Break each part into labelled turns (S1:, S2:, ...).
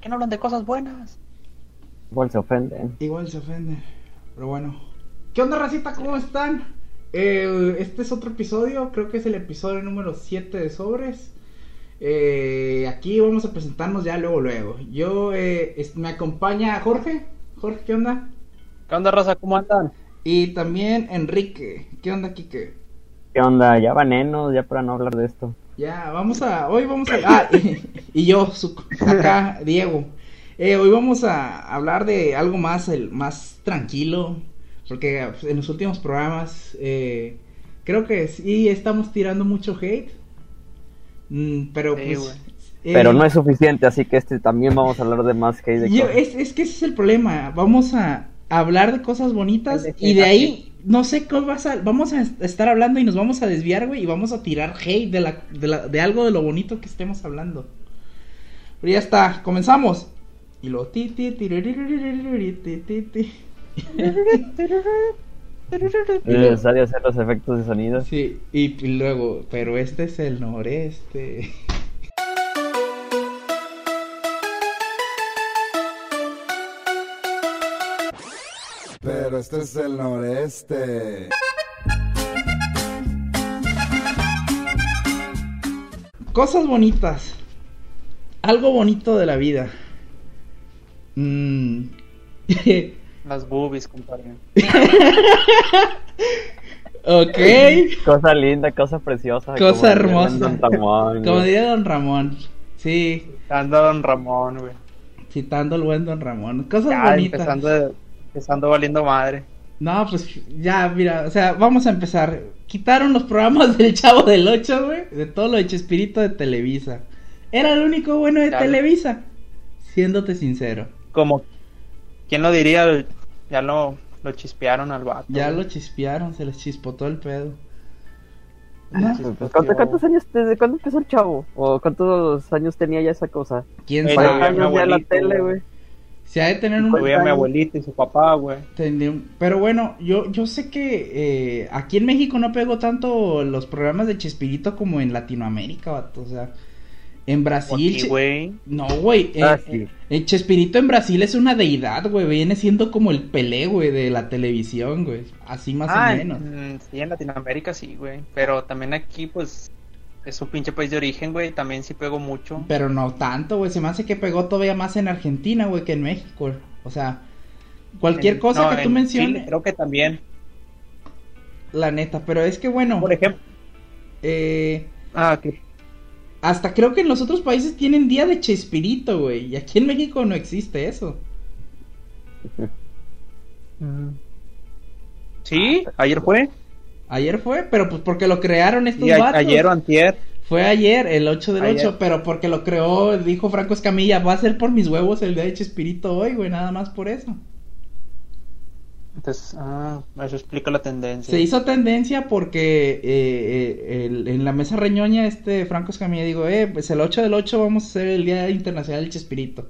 S1: ¿por qué no hablan de cosas buenas?
S2: Igual se ofenden.
S3: Igual se ofenden. Pero bueno. ¿Qué onda, racita? ¿Cómo están? Eh, este es otro episodio, creo que es el episodio número 7 de Sobres. Eh, aquí vamos a presentarnos ya luego, luego. Yo, eh, es- me acompaña Jorge. Jorge, ¿qué onda?
S1: ¿Qué onda, raza? ¿Cómo andan?
S3: Y también Enrique. ¿Qué onda, Kike?
S2: ¿Qué onda? Ya vanenos, ya para no hablar de esto.
S3: Ya, vamos a. Hoy vamos a. Ah, y, yo, su- acá, Diego. Eh, hoy vamos a hablar de algo más, el, más tranquilo. Porque pues, en los últimos programas. eh, creo que sí estamos tirando mucho hate. Mm, pero
S1: Sí,
S3: pues. eh,
S2: Pero no es suficiente, así que este también vamos a hablar de más hate de
S3: yo- es, es que ese es el problema. Vamos a hablar de cosas bonitas
S1: De
S3: y de ahí no sé cómo vas a, vamos a estar hablando y nos vamos a desviar, güey, y vamos a tirar hate de, la, de, la- de algo de lo bonito que estemos hablando. Pero ya está, comenzamos. Y lo ti ti ti ti ti.
S2: Es necesario hacer los efectos de sonido.
S3: Sí, y, y luego, pero este es el noreste.
S4: Pero este es el noreste.
S3: Cosas bonitas. Algo bonito de la vida. Mm.
S1: Las boobies, compadre.
S3: ok.
S2: Cosa linda, cosa preciosa.
S3: Cosa hermosa.
S2: Don Ramón,
S3: Como diría Don Ramón. Sí,
S1: Anda Don Ramón, güey.
S3: citando al buen Don Ramón. Cosas
S1: Ya,
S3: bonitas.
S1: empezando, empezando valiendo madre.
S3: No, pues ya, mira, o sea, vamos a empezar. Quitaron los programas del Chavo del 8, güey, de todo lo de Chespirito de Televisa. Era el único bueno de
S1: Ya.
S3: Televisa, siéndote sincero.
S1: Como, ¿quién lo diría? Ya lo, lo chispearon al vato.
S3: Ya
S1: güey.
S3: lo chispearon, se les chispotó el pedo.
S1: Ah,
S3: No.
S2: Pues, ¿cuánto- ¿Cuántos años, desde cuándo empezó el chavo? ¿O cuántos años tenía ya esa cosa?
S3: ¿Quién sabe?
S1: ya,
S2: ¿Cuántos
S1: mi
S2: años ya la tele,
S1: güey.
S3: Se ha de tener un...
S1: Mi abuelita y su papá, güey.
S3: Pero bueno, yo, yo sé que eh, aquí en México no pegó tanto los programas de Chespirito como en Latinoamérica, vato. O sea, en Brasil.
S1: Aquí,
S3: Che-
S1: güey.
S3: No, güey. eh,
S2: Ah,
S3: eh,
S2: sí.
S3: el Chespirito en Brasil es una deidad, güey. Viene siendo como el Pelé, güey, de la televisión, güey. Así más
S1: Ah,
S3: o menos.
S1: mm, sí, en Latinoamérica sí, güey. Pero también aquí, pues, es un pinche país de origen, güey. También sí pegó mucho.
S3: Pero no tanto, güey. Se me hace que pegó todavía más en Argentina, güey, que en México. O sea, cualquier
S1: En-
S3: cosa
S1: no,
S3: que tú
S1: en
S3: menciones,
S1: Chile creo que también.
S3: la neta. Pero es que bueno,
S1: Por ejemplo.
S3: eh.
S1: Ah, que
S3: Hasta creo que en los otros países tienen día de Chespirito, güey. Y aquí en México no existe eso.
S1: Sí, ayer fue.
S3: Ayer fue, pero pues porque lo crearon estos
S1: Y a-
S3: vatos.
S1: ayer o antier.
S3: Fue ayer, el 8 del
S1: Ayer.
S3: 8, pero porque lo creó, dijo Franco Escamilla, va a ser por mis huevos el día de Chespirito hoy, güey, nada más por eso.
S1: Entonces, ah, eso explica la tendencia.
S3: Se hizo tendencia porque eh, eh, el- en la mesa reñoña este Franco Escamilla digo, eh, pues el 8 del 8 vamos a hacer el Día Internacional del Chespirito.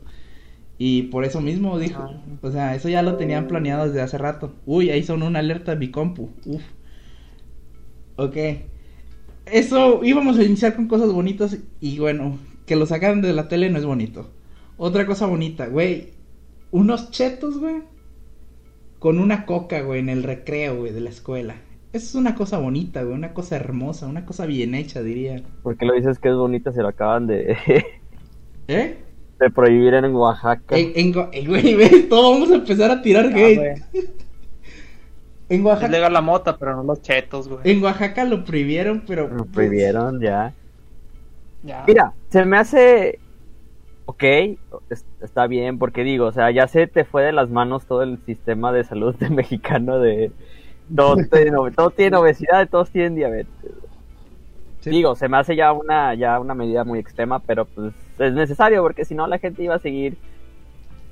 S3: Y por eso mismo dijo,
S1: Ah.
S3: o sea, eso ya lo tenían planeado desde hace rato. Uy, ahí son una alerta de mi compu. Uf. Ok. Eso íbamos a iniciar con cosas bonitas y bueno, que lo sacan de la tele no es bonito. Otra cosa bonita, güey, unos chetos, güey, con una coca, güey, en el recreo, güey, de la escuela. Eso es una cosa bonita, güey, una cosa hermosa, una cosa bien hecha, diría.
S2: ¿Por qué lo dices que es bonita? Se lo acaban de,
S3: ¿Eh?
S2: de prohibir en Oaxaca.
S3: En, en eh, güey, ves, todos vamos a empezar a tirar
S1: Ah.
S3: en
S1: Es
S3: Oaxaca,
S1: legal la mota, pero no los chetos, güey.
S3: en Oaxaca lo prohibieron, pero
S2: Lo prohibieron ya.
S1: Ya.
S2: Mira, se me hace. Ok, es- está bien, porque digo, o sea, ya se te fue de las manos todo el sistema de salud de mexicano de. Todos tienen, ob- todos tienen obesidad, todos tienen diabetes.
S3: Sí.
S2: Digo, se me hace ya una, ya una medida muy extrema, pero pues es necesario, porque si no la gente iba a seguir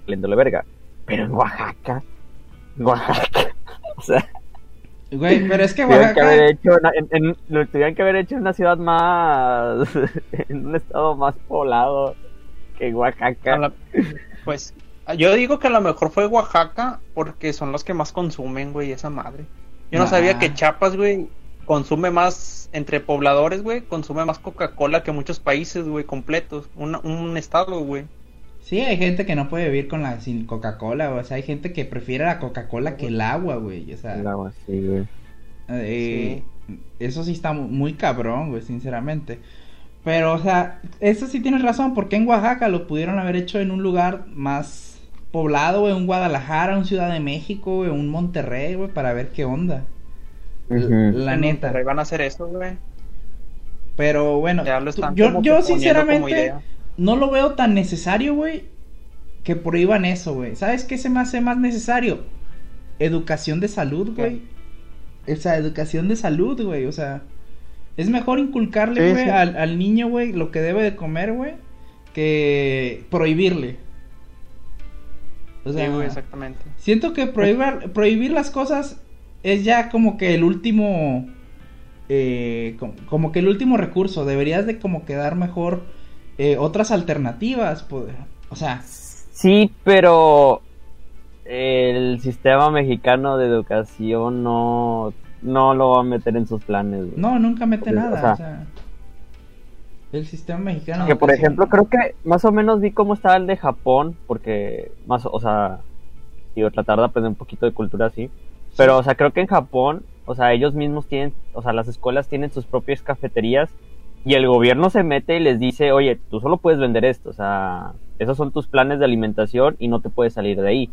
S2: leyéndole verga. Pero en Oaxaca, en Oaxaca, o sea,
S3: Güey, pero es que
S2: tuvieran que haber
S3: Oaxaca,
S2: hecho una- en, en- lo tuvieran que haber hecho en una ciudad más, en un estado más poblado que Oaxaca.
S1: La- Pues, yo digo que a lo mejor fue Oaxaca porque son los que más consumen, güey, esa madre. Yo no
S3: Nah.
S1: sabía que Chiapas, güey, consume más, entre pobladores, güey, consume más Coca-Cola que muchos países, güey, completos. Un, un estado, güey.
S3: Sí, hay gente que no puede vivir con la sin Coca-Cola, o sea, hay gente que prefiere la Coca-Cola que el agua, güey, o sea,
S2: El agua, sí, güey.
S3: eh, eso sí está mu- muy cabrón, güey, sinceramente. Pero, o sea, eso sí tienes razón, porque en Oaxaca lo pudieron haber hecho en un lugar más poblado, güey, un Guadalajara, un Ciudad de México, güey, un Monterrey, güey, para ver qué onda. La
S1: En
S3: neta.
S1: Monterrey van a hacer eso, güey.
S3: Pero bueno,
S1: Ya lo
S3: tú-
S1: están
S3: yo, yo sinceramente
S1: idea.
S3: No lo veo tan necesario, güey, que prohíban eso, güey. ¿Sabes qué se me hace más necesario? Educación de salud, güey. O sea, educación de salud, güey. O sea, es mejor inculcarle, güey,
S2: sí.
S3: al, al niño, güey, lo que debe de comer, güey, que prohibirle. O sea,
S1: Sí, exactamente.
S3: Siento que prohibir, prohibir las cosas es ya como que el último, eh, como, como que el último recurso. Deberías de como que dar mejor eh, otras alternativas. pues, o sea,
S2: Sí, pero el sistema mexicano de educación no, no lo va a meter en sus planes. güey.
S3: no, nunca mete nada.
S2: sea,
S3: o sea, el sistema mexicano.
S2: Que por ejemplo, creo que más o menos vi cómo estaba el de Japón, porque más, o sea, digo, tratar de aprender un poquito de cultura así. Pero, o sea, creo que en Japón, o sea, ellos mismos tienen, o sea, las escuelas tienen sus propias cafeterías y el gobierno se mete y les dice, oye, tú solo puedes vender esto, o sea, esos son tus planes de alimentación y no te puedes salir de ahí.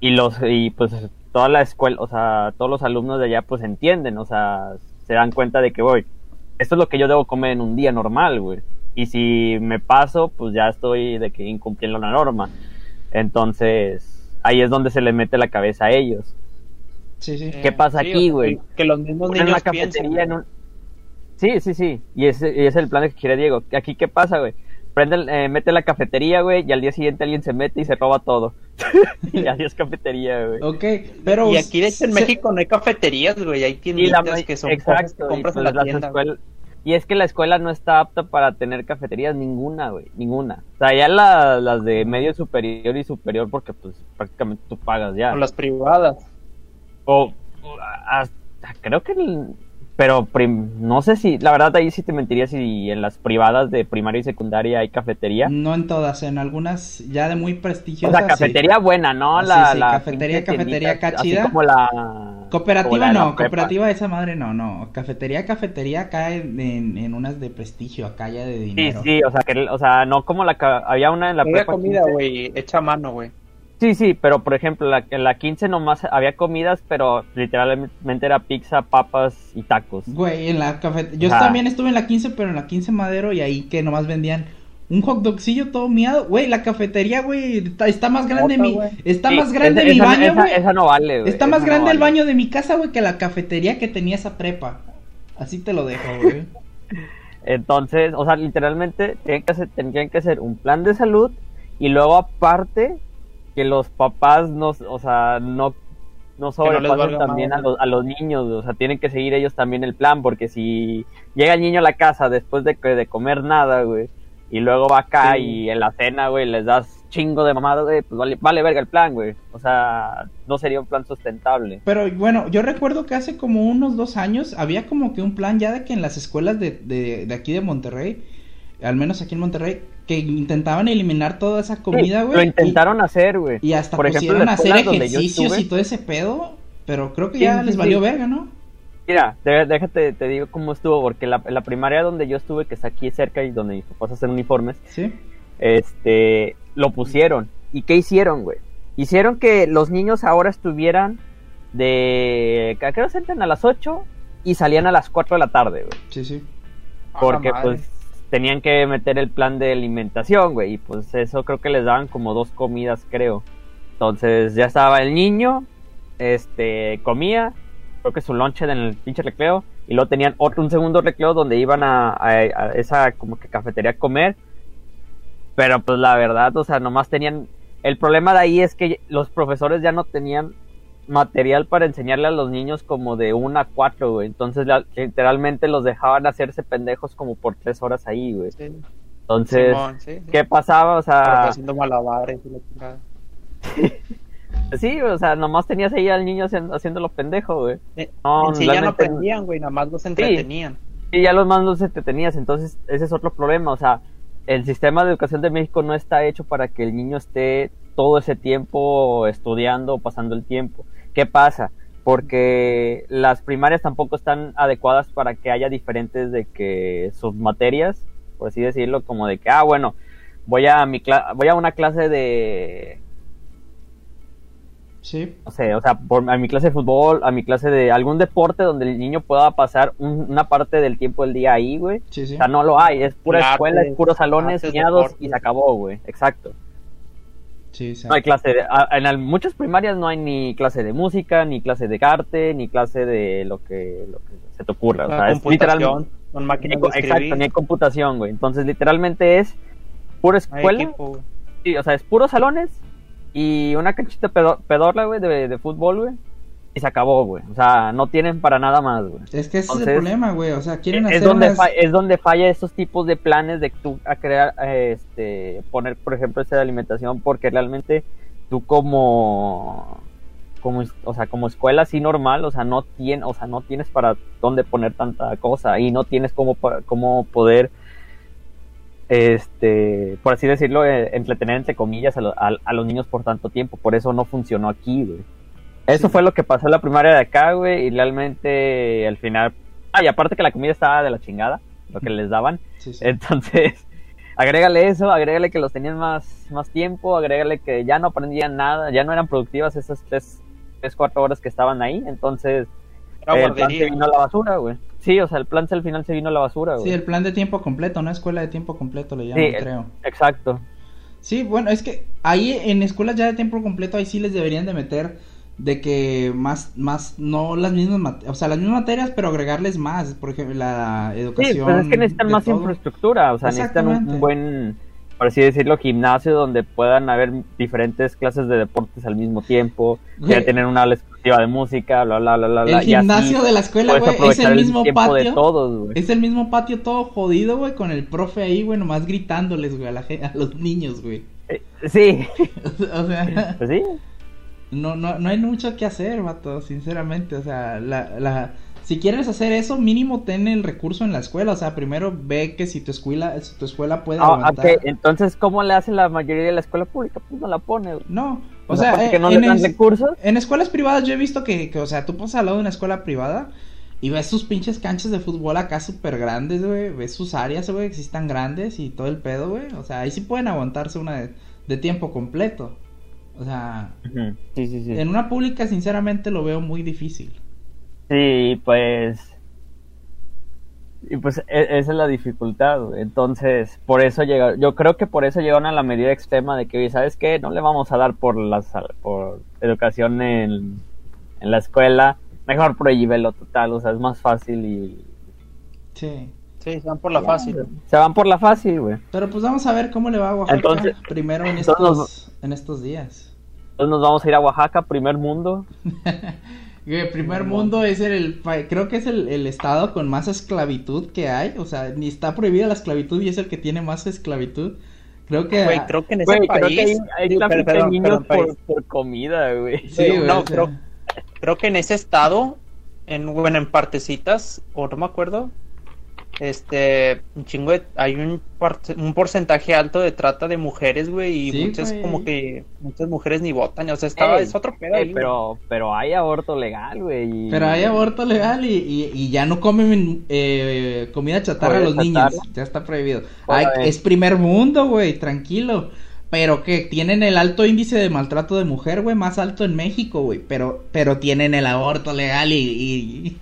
S2: Y los, y pues toda la escuela, o sea, todos los alumnos de allá pues entienden, o sea, se dan cuenta de que, voy, esto es lo que yo debo comer en un día normal, güey. Y si me paso, pues ya estoy de que incumpliendo la norma. Entonces, ahí es donde se le mete la cabeza a ellos.
S3: Sí, sí.
S2: ¿Qué pasa
S1: sí,
S2: aquí, güey?
S1: que- los mismos
S2: Ponen
S1: niños
S2: la cafetería en un... Sí, sí, sí. Y ese, y ese es el plan que quiere Diego. Aquí, ¿qué pasa, güey? Prende, el- eh, mete la cafetería, güey, y al día siguiente alguien se mete y se roba todo. y adiós cafetería, güey.
S3: Ok, pero.
S1: Y aquí de hecho en
S3: se-
S1: México no hay cafeterías, güey, hay
S2: Y la
S1: tienditas que son cosas que
S2: exacto, y,
S1: compras
S2: pues
S1: en la
S2: las
S1: tienda.
S2: escuelas- y es que la escuela no está apta para tener cafeterías ninguna, güey, ninguna. O sea, ya la- las de medio superior y superior porque pues prácticamente tú pagas ya.
S1: O las privadas.
S2: O, o hasta- creo que el- pero prim- no sé si, la verdad ahí sí te mentiría si en las privadas de primaria y secundaria hay cafetería.
S3: No en todas, en algunas ya de muy
S2: O
S3: prestigiosas.
S2: sea, cafetería buena, ¿no?
S3: Ah, sí,
S2: la,
S3: sí,
S2: la
S3: cafetería, cafetería
S2: tiendita,
S3: acá
S2: así
S3: chida.
S2: como la
S3: sí. Cooperativa
S2: como la de la
S3: no, cooperativa esa madre no, no. Cafetería, cafetería acá en, en, en unas de prestigio, acá ya de
S2: Sí,
S3: dinero.
S2: sí, o sea, que, o sea, no como la había una en la
S1: Había
S2: prepa
S1: comida,
S2: 15.
S1: güey, hecha a mano, güey.
S2: Sí, sí, pero por ejemplo, la, en la 15 nomás había comidas, pero literalmente era pizza, papas y tacos.
S3: Güey, en la cafetería. Yo también estuve en la 15, pero en la 15 Madero y ahí que nomás vendían un hot dogcillo todo miado. Güey, la cafetería, güey, está, está más grande mi. Está
S2: Sí,
S3: más grande
S2: esa-
S3: mi
S2: esa-
S3: baño,
S2: esa-
S3: güey.
S2: Esa no vale, güey.
S3: Está más
S2: no
S3: grande el baño de mi casa, güey, que la cafetería que tenía esa prepa. Así te lo dejo, güey.
S2: Entonces, o sea, literalmente tienen que hacer, tendrían que hacer un plan de salud y luego aparte que los papás no, o sea, no, no sobrepasen también a los, a los niños, o sea, tienen que seguir ellos también el plan, porque si llega el niño a la casa después de, que- de comer nada, güey, y luego va acá
S1: Sí.
S2: y en la cena, güey, les das chingo de mamada, güey, pues vale, vale verga el plan, güey. O sea, no sería un plan sustentable.
S3: Pero bueno, yo recuerdo que hace como unos dos años había como que un plan ya de que en las escuelas de, de, de aquí de Monterrey, al menos aquí en Monterrey, que intentaban eliminar toda esa comida,
S2: Sí,
S3: güey.
S2: Lo
S3: y-
S2: intentaron hacer, güey.
S3: Y, hasta
S2: Por ejemplo,
S3: pusieron a hacer
S2: escuelas donde yo
S3: ejercicios
S2: estuve-
S3: y todo ese pedo, pero creo que
S2: Sí,
S3: ya
S2: sí,
S3: les
S2: sí.
S3: valió verga, ¿no?
S2: Mira, déjate, te digo cómo estuvo, porque la, la primaria donde yo estuve, que está aquí cerca y donde mis papás hacen uniformes,
S3: Sí.
S2: este, lo pusieron. ¿Y qué hicieron, güey? Hicieron que los niños ahora estuvieran de... ¿A qué hora entran? A las 8 y salían a las 4 de la tarde, güey.
S3: Sí, sí.
S2: Porque pues tenían que meter el plan de alimentación, güey. Y pues eso creo que les daban como dos comidas, creo. Entonces ya estaba el niño, este, comía, creo que su lonche en el pinche recreo. Y luego tenían otro, un segundo recreo donde iban a, a- a esa como que cafetería a comer. Pero pues la verdad, o sea, nomás tenían... El problema de ahí es que los profesores ya no tenían material para enseñarle a los niños como de 1 a 4, güey. Entonces la- literalmente los dejaban hacerse pendejos como por tres horas ahí, güey.
S1: Sí,
S2: Entonces,
S1: Simón, sí, sí.
S2: ¿qué pasaba? O sea,
S1: haciendo malabares y la
S2: sí, o sea, nomás tenías ahí al niño haciendo, haciéndolo pendejo, güey.
S1: Eh,
S2: No,
S1: en sí ya no aprendían, güey, nada más los entretenían.
S2: Y ya los mandos te tenías, entonces ese es otro problema, o sea, el sistema de educación de México no está hecho para que el niño esté todo ese tiempo estudiando o pasando el tiempo. ¿Qué pasa? Porque las primarias tampoco están adecuadas para que haya diferentes de que sus materias, por así decirlo, como de que, ah, bueno, voy a mi cla- voy a una clase de
S3: Sí.
S2: no sé, o sea, por, a mi clase de fútbol, a mi clase de algún deporte donde el niño pueda pasar un- una parte del tiempo del día ahí, güey.
S3: Sí, sí.
S2: O sea, no lo hay, es pura
S1: Clases,
S2: escuela, es puros salones,
S1: deportes.
S2: y se acabó, güey. Exacto.
S3: Sí, sí.
S2: No hay clase de, a- en muchas primarias no hay ni clase de música, ni clase de arte, ni clase de lo que, lo que se te ocurra. O sea, es
S1: computación,
S2: literalmente,
S1: con
S2: ni
S1: máquinas
S2: co-
S1: de
S2: exacto, ni hay computación, güey. Entonces, literalmente es pura escuela,
S1: equipo.
S2: Sí, o sea, es puros salones y una canchita pedo- pedorla, güey, de, de fútbol, güey. Y se acabó, güey. O sea, no tienen para nada más, güey.
S3: Es que ese es el problema, güey. O sea, quieren
S2: Es
S3: hacer
S2: donde,
S3: unas-
S2: es donde falla estos tipos de planes de tú a crear, este, poner, por ejemplo, este de alimentación, porque realmente tú como, como, o sea, como escuela así normal, o sea, no tienes, o sea, no tienes para dónde poner tanta cosa y no tienes cómo, cómo poder, este, por así decirlo, eh, entretener entre comillas a, lo- a- a los niños por tanto tiempo. Por eso no funcionó aquí, güey. Eso
S3: Sí.
S2: fue lo que pasó en la primaria de acá, güey, y realmente al final... Ah, y aparte que la comida estaba de la chingada, lo que les daban.
S3: Sí, sí.
S2: Entonces, agrégale eso, agrégale que los tenían más, más tiempo, agrégale que ya no aprendían nada, ya no eran productivas esas tres, tres cuatro horas que estaban ahí. Entonces,
S1: Era
S2: el plan se vino a la basura, güey. Sí, o sea, el plan al final se vino a la basura, güey.
S3: Sí, el plan de tiempo completo, una escuela de tiempo completo le llaman,
S2: Sí,
S3: creo.
S2: Exacto.
S3: Sí, bueno, es que ahí en escuelas ya de tiempo completo, ahí sí les deberían de meter de que más, más, no las mismas, o sea, las mismas materias, pero agregarles más, por ejemplo, la educación.
S2: Sí, pues es que necesitan más
S3: todo.
S2: infraestructura, o sea, necesitan un, buen, por así decirlo, gimnasio donde puedan haber diferentes clases de deportes al mismo tiempo, que tener una aula exclusiva de música, bla, bla, bla, bla,
S3: El
S2: así
S3: gimnasio de la escuela, güey, es el mismo
S2: tiempo de
S3: patio.
S2: todos.
S3: Es el mismo patio todo jodido, güey, con el profe ahí, güey, nomás gritándoles, güey, a, la, gen- a los niños, güey.
S2: Eh, Sí,
S3: o sea,
S2: pues sí.
S3: No, no, no hay mucho que hacer, vato, sinceramente. O sea, la, la, si quieres hacer eso, mínimo ten el recurso en la escuela. O sea, primero ve que si tu escuela, si tu escuela puede
S2: Ah,
S3: aguantar.
S2: Entonces, ¿cómo le hace la mayoría de la escuela pública? Pues no la pone, güey.
S3: No, o
S2: O
S3: sea, eh,
S2: no
S3: en,
S2: le dan
S3: es-
S2: recursos.
S3: en escuelas privadas yo he visto que, que, o sea, tú pasas al lado de una escuela privada y ves sus pinches canchas de fútbol acá súper grandes, güey. Ves sus áreas, güey, que sí están grandes y todo el pedo, güey. O sea, ahí sí pueden aguantarse una de, de tiempo completo. O sea,
S2: Sí, sí, sí.
S3: en una pública sinceramente lo veo muy difícil.
S2: Sí, pues. Y pues e- esa es la dificultad. Entonces, por eso llega, yo creo que por eso llegaron a la medida extrema de que, oye, ¿sabes qué? No le vamos a dar por las por educación en, en la escuela, mejor prohíbelo total, o sea, es más fácil y
S3: Sí.
S1: Sí, se van por la fácil.
S2: se van por la fácil, güey.
S3: Pero pues vamos a ver cómo le va a Oaxaca
S2: Entonces-
S3: primero en
S2: entonces
S3: estos,
S2: nos-
S3: en estos días.
S2: Entonces nos vamos a ir a Oaxaca, primer mundo.
S3: El primer mundo es el, pa- creo que es el, el estado con más esclavitud que hay, o sea, ni está prohibida la esclavitud y es el que tiene más esclavitud. Creo que
S1: Güey, creo que en ese
S2: Güey, creo
S1: país.
S2: que hay, hay
S1: perdón,
S2: de niños
S1: perdón,
S2: por, por comida, güey.
S3: Sí,
S1: Sí,
S3: güey,
S1: no,
S3: o sea,
S1: creo, creo que en ese estado, en, bueno, en partecitas, o no me acuerdo, este, un chingo de- hay un, un porcentaje alto de trata de mujeres, güey, y
S3: Sí,
S1: muchas
S3: güey.
S1: como que, muchas mujeres ni votan, o sea, estaba,
S2: Ey,
S1: es otro pedo
S2: Ey,
S1: ahí,
S2: pero, pero hay aborto legal, güey. y-
S3: Pero hay aborto legal y, y, y ya no comen eh, comida chatarra a los niños, ya está prohibido. Ay, es primer mundo, güey, tranquilo. Pero que tienen el alto índice de maltrato de mujer, güey, más alto en México, güey. Pero, pero tienen el aborto legal y,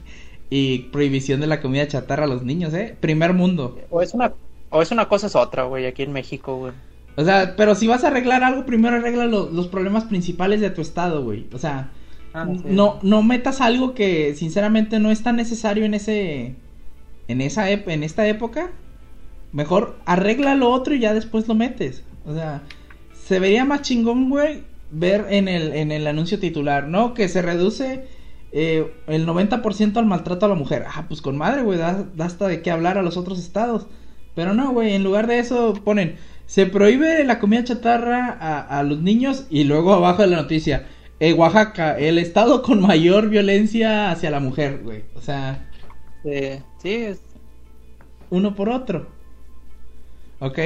S3: y, prohibición de la comida chatarra a los niños, ¿eh? Primer mundo.
S1: O es una, o es una cosa es otra, güey, aquí en México, güey.
S3: O sea, pero si vas a arreglar algo, primero arregla lo- los problemas principales de tu estado, güey. O sea,
S1: Ah, sí.
S3: no, no metas algo que sinceramente no es tan necesario en ese, en esa, ep- en esta época. Mejor arregla lo otro y ya después lo metes. O sea, se vería más chingón, güey, ver en el, en el anuncio titular, ¿no? Que se reduce eh, el 90% al maltrato a la mujer. Ah, pues con madre, güey, da, da hasta de qué hablar a los otros estados. Pero no, güey, en lugar de eso ponen, se prohíbe la comida chatarra a, a los niños y luego abajo de la noticia, eh, Oaxaca, el estado con mayor violencia hacia la mujer, güey. O sea,
S1: Sí, sí, es-
S3: uno por otro. Ok.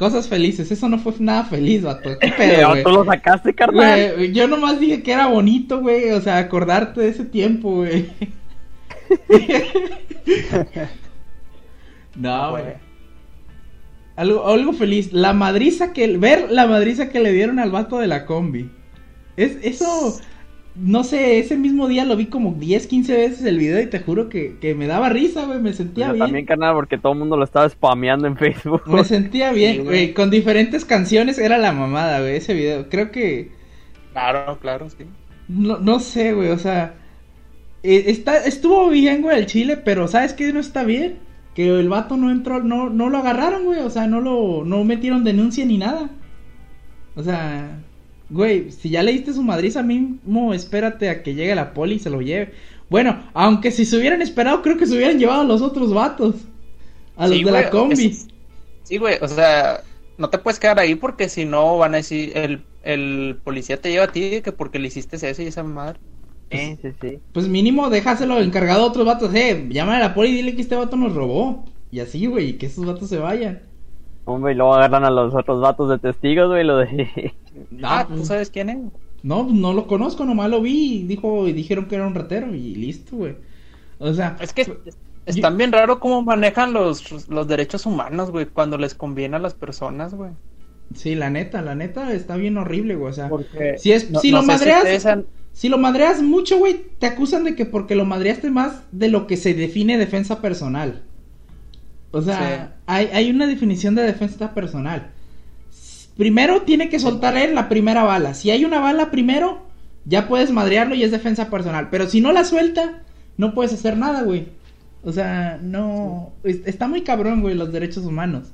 S3: Cosas felices. Eso no fue nada feliz, vato. ¿Qué pedo, güey?
S2: ¿Tú lo sacaste, carnal?
S3: Güey, yo nomás dije que era bonito, güey. O sea, acordarte de ese tiempo, güey. no, güey. Algo, algo feliz. La madriza que. Ver la madriza que le dieron al vato de la combi. Es, eso. No sé, ese mismo día lo vi como 10, 15 veces el video y te juro que, que me daba risa, güey. Me sentía
S2: Yo
S3: bien.
S2: también, carnal, porque todo el mundo lo estaba spameando en Facebook.
S3: Me sentía bien,
S1: güey.
S3: güey. Con diferentes canciones era la mamada, güey. Ese video. Creo que.
S1: Claro, claro, sí.
S3: No, no sé, güey, o sea. eh, está, estuvo bien, güey, el Chile, pero ¿sabes qué no está bien? Que el vato no entró, no, no lo agarraron, güey, o sea, no lo, no metieron denuncia ni nada. O sea, güey, si ya leíste su madriza mismo, espérate a que llegue la poli y se lo lleve. Bueno, aunque si se hubieran esperado, creo que se hubieran llevado a los otros vatos. A los
S1: Sí,
S3: de
S1: güey,
S3: la combi.
S1: es- Sí, güey, o sea, no te puedes quedar ahí porque si no van a decir, el, el policía te lleva a ti que porque le hiciste eso y esa madre.
S2: Sí, sí, sí.
S3: Pues mínimo déjaselo encargado a otros vatos, eh, llama a la poli y dile que este vato nos robó. Y así, güey, y que esos vatos se vayan.
S2: Hombre, y luego agarran a los otros vatos de testigos, güey, lo de...
S1: ah,
S3: pues-
S1: ¿tú sabes quién es?
S3: No, no lo conozco, nomás lo vi y dijo y dijeron que era un ratero y listo, güey. O sea,
S1: Es que están bien raro cómo manejan los, los derechos humanos, güey, cuando les conviene a las personas, güey.
S3: sí, la neta, la neta está bien horrible, güey, o sea,
S1: Porque
S3: si es
S1: no-
S3: si
S1: no
S3: lo
S1: si
S3: madreas, si lo madreas mucho, güey, te acusan de que porque lo madreaste más de lo que se define defensa personal. O sea,
S1: Sí.
S3: hay, hay una definición de defensa personal. Primero tiene que soltar él la primera bala. Si hay una bala primero, ya puedes madrearlo y es defensa personal. Pero si no la suelta, no puedes hacer nada, güey. O sea, no... es- Está muy cabrón, güey, los derechos humanos.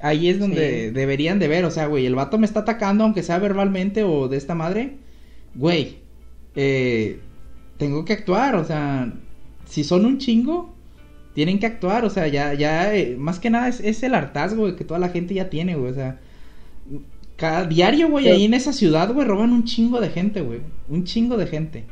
S3: Ahí es donde
S1: Sí.
S3: deberían de ver, o sea, güey, el vato me está atacando, aunque sea verbalmente o de esta madre. Güey, eh, tengo que actuar, o sea, si son un chingo, tienen que actuar, o sea, ya, ya, eh, más que nada es, es el hartazgo güey, que toda la gente ya tiene, güey, o sea, cada diario, güey,
S1: Pero-
S3: ahí en esa ciudad, güey, roban un chingo de gente, güey, un chingo de gente.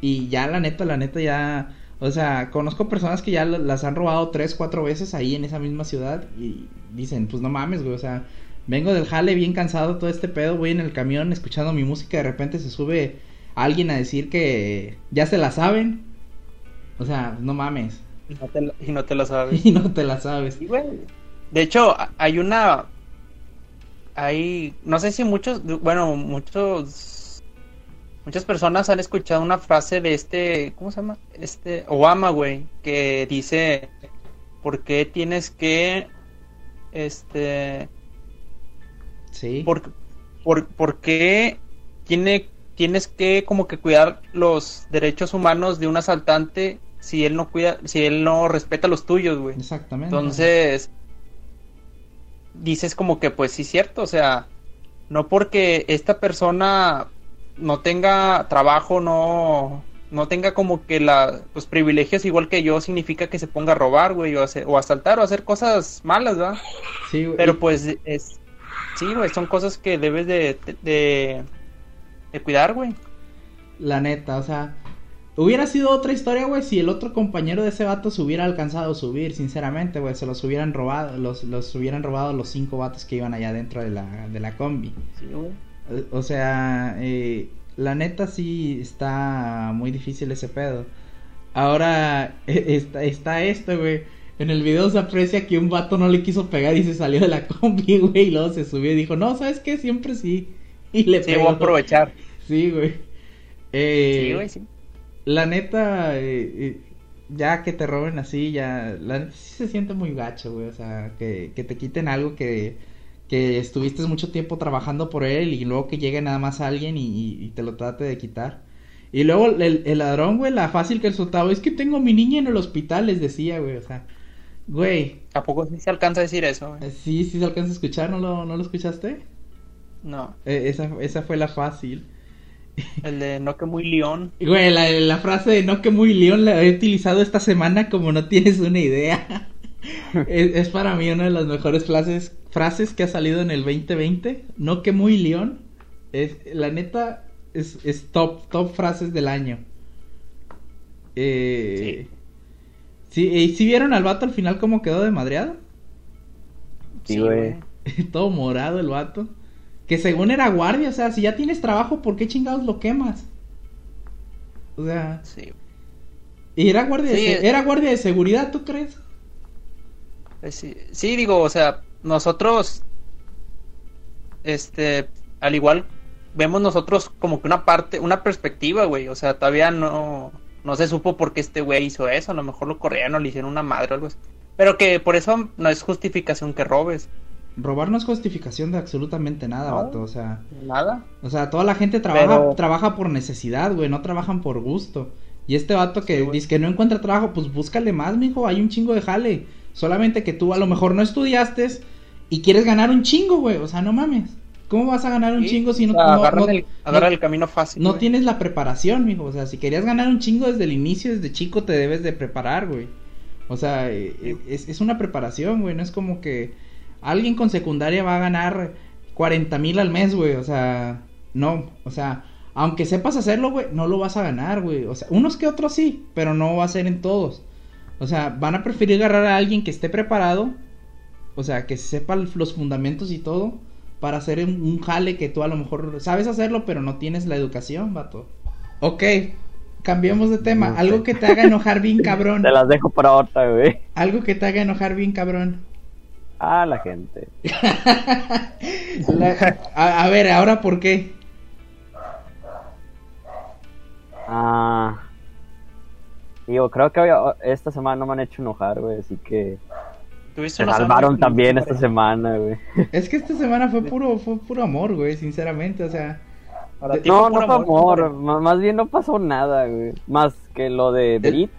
S3: Y ya, la neta, la neta, ya, o sea, conozco personas que ya la- las han robado tres, cuatro veces ahí en esa misma ciudad y dicen, pues no mames, güey, o sea, vengo del jale bien cansado todo este pedo, voy en el camión escuchando mi música, de repente se sube alguien a decir que ya se la saben. O sea, no mames.
S1: y no te y no te lo sabes.
S3: Y no te la sabes.
S1: Sí, güey. De hecho, hay una. Hay. No sé si muchos. Bueno, muchos. Muchas personas han escuchado una frase de este. ¿Cómo se llama? Este. Obama, güey. Que dice. ¿Por qué tienes que. Este.
S3: Sí.
S1: ¿Por, por, por qué tiene, tienes que como que cuidar los derechos humanos de un asaltante si él no cuida, si él no respeta los tuyos, güey?
S3: Exactamente.
S1: Entonces, dices como que pues sí, cierto, o sea, no porque esta persona no tenga trabajo, no, no tenga como que la, los privilegios igual que yo, significa que se ponga a robar, güey, o, hacer- o asaltar o hacer cosas malas, ¿verdad?
S3: Sí, güey.
S1: Pero pues es, sí, güey, son cosas que debes de, de, de cuidar, güey.
S3: La neta, o sea, hubiera sido otra historia, güey, si el otro compañero de ese vato se hubiera alcanzado a subir, sinceramente, güey, se los hubieran robado, los, los hubieran robado los cinco vatos que iban allá dentro de la, de la combi.
S1: Sí, güey.
S3: O sea, eh, la neta sí está muy difícil ese pedo. Ahora eh, está, está esto, güey. En el video se aprecia que un vato no le quiso pegar y se salió de la combi, güey. Y luego se subió y dijo, no, ¿sabes qué? Siempre sí. Y le
S1: Sí,
S3: pegó.
S1: voy a aprovechar.
S3: Sí, güey. Eh,
S1: Sí, güey, sí.
S3: La neta, eh, eh, ya que te roben así, ya, la neta sí se siente muy gacho, güey, o sea, que, que te quiten algo que, que estuviste mucho tiempo trabajando por él y luego que llegue nada más alguien y, y- y te lo trate de quitar. Y luego el, el ladrón, güey, la fácil que soltaba, es que tengo a mi niña en el hospital, les decía, güey, o sea, güey,
S1: ¿A poco sí se alcanza a decir eso, güey?
S3: eh, sí, sí se alcanza a escuchar, ¿no lo, no lo escuchaste?
S1: No.
S3: Eh, esa, esa fue la fácil.
S1: El de no que muy león.
S3: Güey, la, la frase de no que muy león la he utilizado esta semana como no tienes una idea. es, es para mí una de las mejores frases, frases que ha salido en el 2020. No que muy león. Es, la neta es, es top, top frases del año. Eh, sí. ¿y ¿sí vieron al vato al final cómo quedó de madreado?
S2: Sí, güey.
S3: Todo morado el vato. Que según era guardia, o sea, si ya tienes trabajo, ¿por qué chingados lo quemas? O sea,
S1: Sí.
S3: y era guardia, de,
S1: Sí, es-
S3: era guardia de seguridad, ¿tú crees?
S1: Pues sí, sí, digo, o sea, nosotros, este, al igual, vemos nosotros como que una parte, una perspectiva, güey, o sea, todavía no, no se supo por qué este güey hizo eso, a lo mejor lo corrieron o le hicieron una madre o algo así. Pero que por eso no es justificación que robes,
S3: Robar no es justificación de absolutamente nada,
S1: No.
S3: vato, o sea,
S1: nada.
S3: o sea, toda la gente trabaja,
S1: Pero-
S3: trabaja por necesidad, güey, no trabajan por gusto. Y este vato que
S1: Sí,
S3: dice que no encuentra trabajo, pues búscale más, mijo, hay un chingo de jale. Solamente que tú a lo mejor no estudiaste y quieres ganar un chingo, güey, o sea, no mames. ¿Cómo vas a ganar un
S1: Sí,
S3: chingo si no, no- no-
S1: el, agarra
S3: no-
S1: el camino fácil.
S3: no
S1: güey.
S3: tienes la preparación, mijo. O sea, si querías ganar un chingo desde el inicio, desde chico, te debes de preparar, güey. O sea, eh, eh, es, es una preparación, güey. No es como que alguien con secundaria va a ganar 40 mil al mes, güey. O sea, no. O sea, aunque sepas hacerlo, güey, no lo vas a ganar, güey. O sea, unos que otros sí, pero no va a ser en todos. O sea, van a preferir agarrar a alguien que esté preparado. O sea, que sepa los fundamentos y todo. Para hacer un, un jale que tú a lo mejor sabes hacerlo, pero no tienes la educación, vato. Ok, cambiemos de tema. Algo que te haga enojar bien, cabrón.
S2: Te las dejo para otra, güey.
S3: Algo que te haga enojar bien, cabrón.
S2: Ah, la gente.
S3: La- a, a ver, ahora por qué.
S2: Ah. Digo, creo que hoy- esta semana no me han hecho enojar, güey, así que se salvaron también esta semana, güey.
S3: Es que esta semana fue puro, fue puro amor, güey, sinceramente, o sea.
S1: Para ti
S2: No,
S1: fue
S2: no fue amor, más bien no pasó nada, güey. Más que lo de Berit.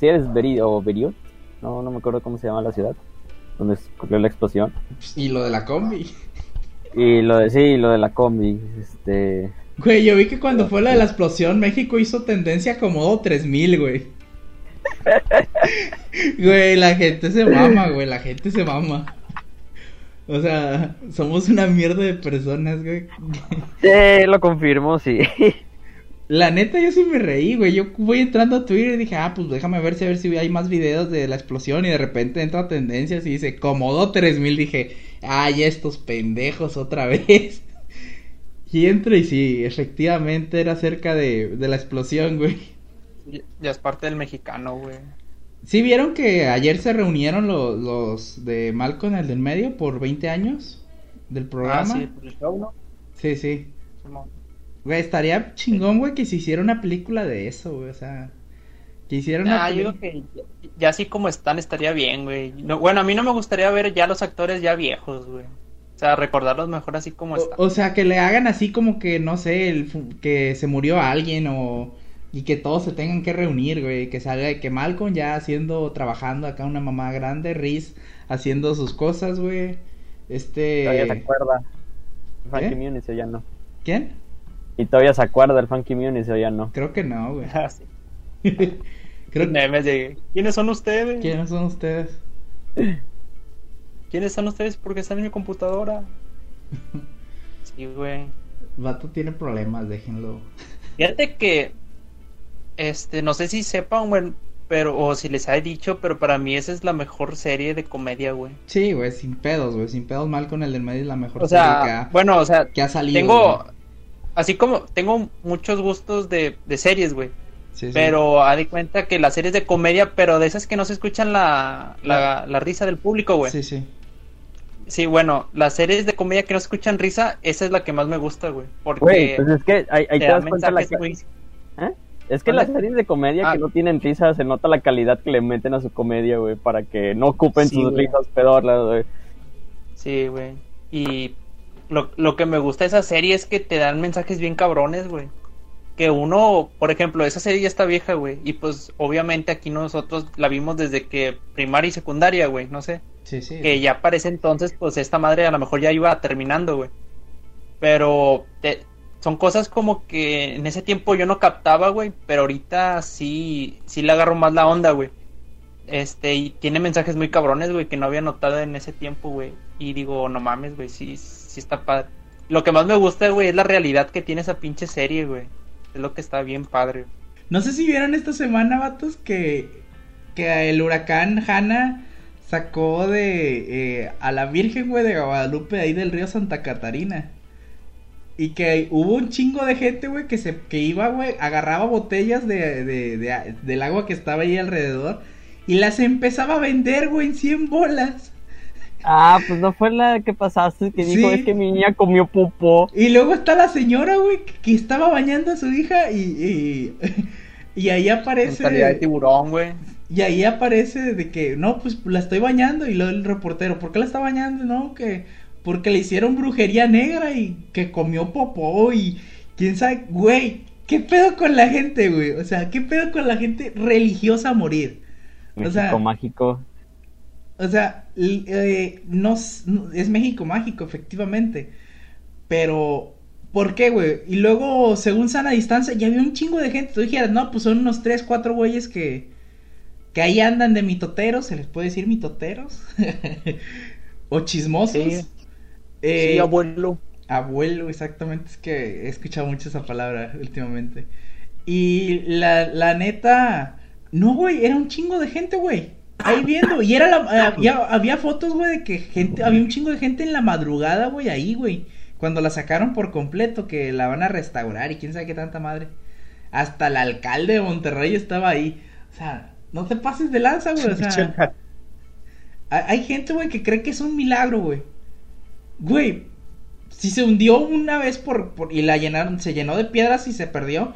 S2: Si eres Berit o Beriot, no, no me acuerdo cómo se llama la ciudad, donde ocurrió la explosión.
S3: Y lo de la combi.
S2: Y lo de, sí, lo de la combi, este...
S3: Güey, yo vi que cuando fue la de la explosión, México hizo tendencia como 3000, güey. Güey, la gente se mama, güey, la gente se mama. O sea, somos una mierda de personas, güey.
S2: Sí, lo confirmo, sí.
S3: La neta, yo sí me reí, güey. Yo voy entrando a Twitter y dije, ah, pues déjame ver si a ver si hay más videos de la explosión. Y de repente entra tendencias y dice, Comodo 3000. Dije, ay, estos pendejos otra vez. Y entro y sí, efectivamente era cerca de, de la explosión, güey.
S1: Ya- es parte del mexicano, güey.
S3: ¿Sí vieron que ayer se reunieron los, los de Malcolm, el del medio, por 20 años del
S1: Ah,
S3: programa?
S1: sí, por el show, ¿no?
S3: sí, sí.
S1: Simón.
S3: Güey, estaría chingón, güey, que se hiciera una película de eso, güey. O sea, que hiciera una
S1: Ah, yo digo que ya, así como están estaría bien, güey. No, bueno, a mí no me gustaría ver ya los actores ya viejos, güey. O sea, recordarlos mejor así como están.
S3: O, o sea, que le hagan así como que, no sé, el que se murió alguien o... Y que todos se tengan que reunir, güey. Que salga, que Malcolm ya haciendo, trabajando acá una mamá grande, Riz haciendo sus cosas, güey. Este...
S2: Todavía se acuerda.
S3: ¿Eh?
S2: Muniz o ya no.
S3: ¿Quién?
S2: Y todavía se acuerda el Funky Muniz o ya no.
S3: Creo que no, güey.
S1: Ah, sí.
S3: Creo que...
S1: ¿Quiénes son ustedes?
S3: ¿Quiénes son ustedes?
S1: ¿Quiénes son ustedes? Porque están en mi computadora. Sí, güey.
S3: Vato tiene problemas, déjenlo.
S1: Fíjate que, este, no sé si sepan, güey, pero, o si les he dicho, pero para mí esa es la mejor serie de comedia, güey.
S3: Sí, güey, sin pedos, güey. Sin pedos, Malcolm, el del medio es la mejor
S1: O
S3: serie que
S1: sea,
S3: ha,
S1: bueno, o sea,
S3: que ha salido.
S1: tengo,
S3: güey.
S1: Así como, tengo muchos gustos de, de series, güey.
S3: Sí, sí.
S1: Pero haz de cuenta que las series de comedia, pero de esas que no se escuchan la, la, la risa del público, güey.
S3: Sí, sí.
S1: Sí, bueno, las series de comedia que no se escuchan risa, esa es la que más me gusta, güey. Porque
S2: Güey, pues es que ahí, ahí
S1: te
S2: te das cuenta la...
S1: mensajes, güey.
S2: ¿Eh? Es que las
S1: ¿Mande?
S2: series de comedia
S1: Ah.
S2: que no tienen risa se nota la calidad que le meten a su comedia, güey, para que no ocupen
S1: Sí,
S2: sus
S1: güey.
S2: risas pedorras, güey.
S1: Sí, güey. Y lo, lo que me gusta de esa serie es que te dan mensajes bien cabrones, güey. Que uno, por ejemplo, esa serie ya está vieja, güey. Y pues obviamente aquí nosotros la vimos desde que primaria y secundaria, güey. No sé.
S3: Sí, sí.
S1: Que ya para ese entonces, pues esta madre a lo mejor ya iba terminando, güey. Pero te- son cosas como que en ese tiempo yo no captaba, güey. Pero ahorita sí, sí le agarro más la onda, güey. Este, y tiene mensajes muy cabrones, güey, que no había notado en ese tiempo, güey. Y digo, no mames, güey, sí, sí está padre. Lo que más me gusta, güey, es la realidad que tiene esa pinche serie, güey. Es lo que está bien padre.
S3: No sé si vieron esta semana, vatos, que, que el huracán Hanna sacó de eh, a la Virgen, güey, de Guadalupe, ahí del río Santa Catarina. Y que hubo un chingo de gente, güey, que se que iba, güey, agarraba botellas de, de, de- del agua que estaba ahí alrededor y las empezaba a vender, güey, en 100 bolas.
S2: Ah, pues no fue la que pasaste que dijo,
S3: Sí.
S2: es que mi niña comió popó.
S3: Y luego está la señora, güey, que- estaba bañando a su hija y, y, y ahí aparece...
S1: Mentalidad de tiburón, güey.
S3: Y ahí aparece de que, no, pues la estoy bañando. Y luego el reportero, ¿por qué la está bañando? No, que porque le hicieron brujería negra y que comió popó y quién sabe, güey, ¿qué pedo con la gente, güey? O sea, ¿qué pedo con la gente religiosa a morir? O
S2: México
S3: sea-
S2: mágico.
S3: O sea, eh, no, es México mágico, efectivamente. Pero, ¿por qué, güey? Y luego, según sana distancia, ya había un chingo de gente. Tú dijeras, no, pues son unos 3, 4 güeyes que, que ahí andan de mitoteros, se les puede decir mitoteros. o chismosos.
S1: Sí.
S3: Eh,
S1: Sí, abuelo.
S3: Abuelo, exactamente. Es que he escuchado mucho esa palabra últimamente. Y la, la neta. No, güey, era un chingo de gente, güey. Ahí viendo. Y era la. Había, había fotos, güey, de que gente. Había un chingo de gente en la madrugada, güey, ahí, güey. Cuando la sacaron por completo, que la van a restaurar y quién sabe qué tanta madre. Hasta el alcalde de Monterrey estaba ahí. O sea, no te pases de lanza, güey. O sea. Hay gente, güey, que cree que es un milagro, güey. Güey, si se hundió una vez por, por- y la llenaron, se llenó de piedras y se perdió,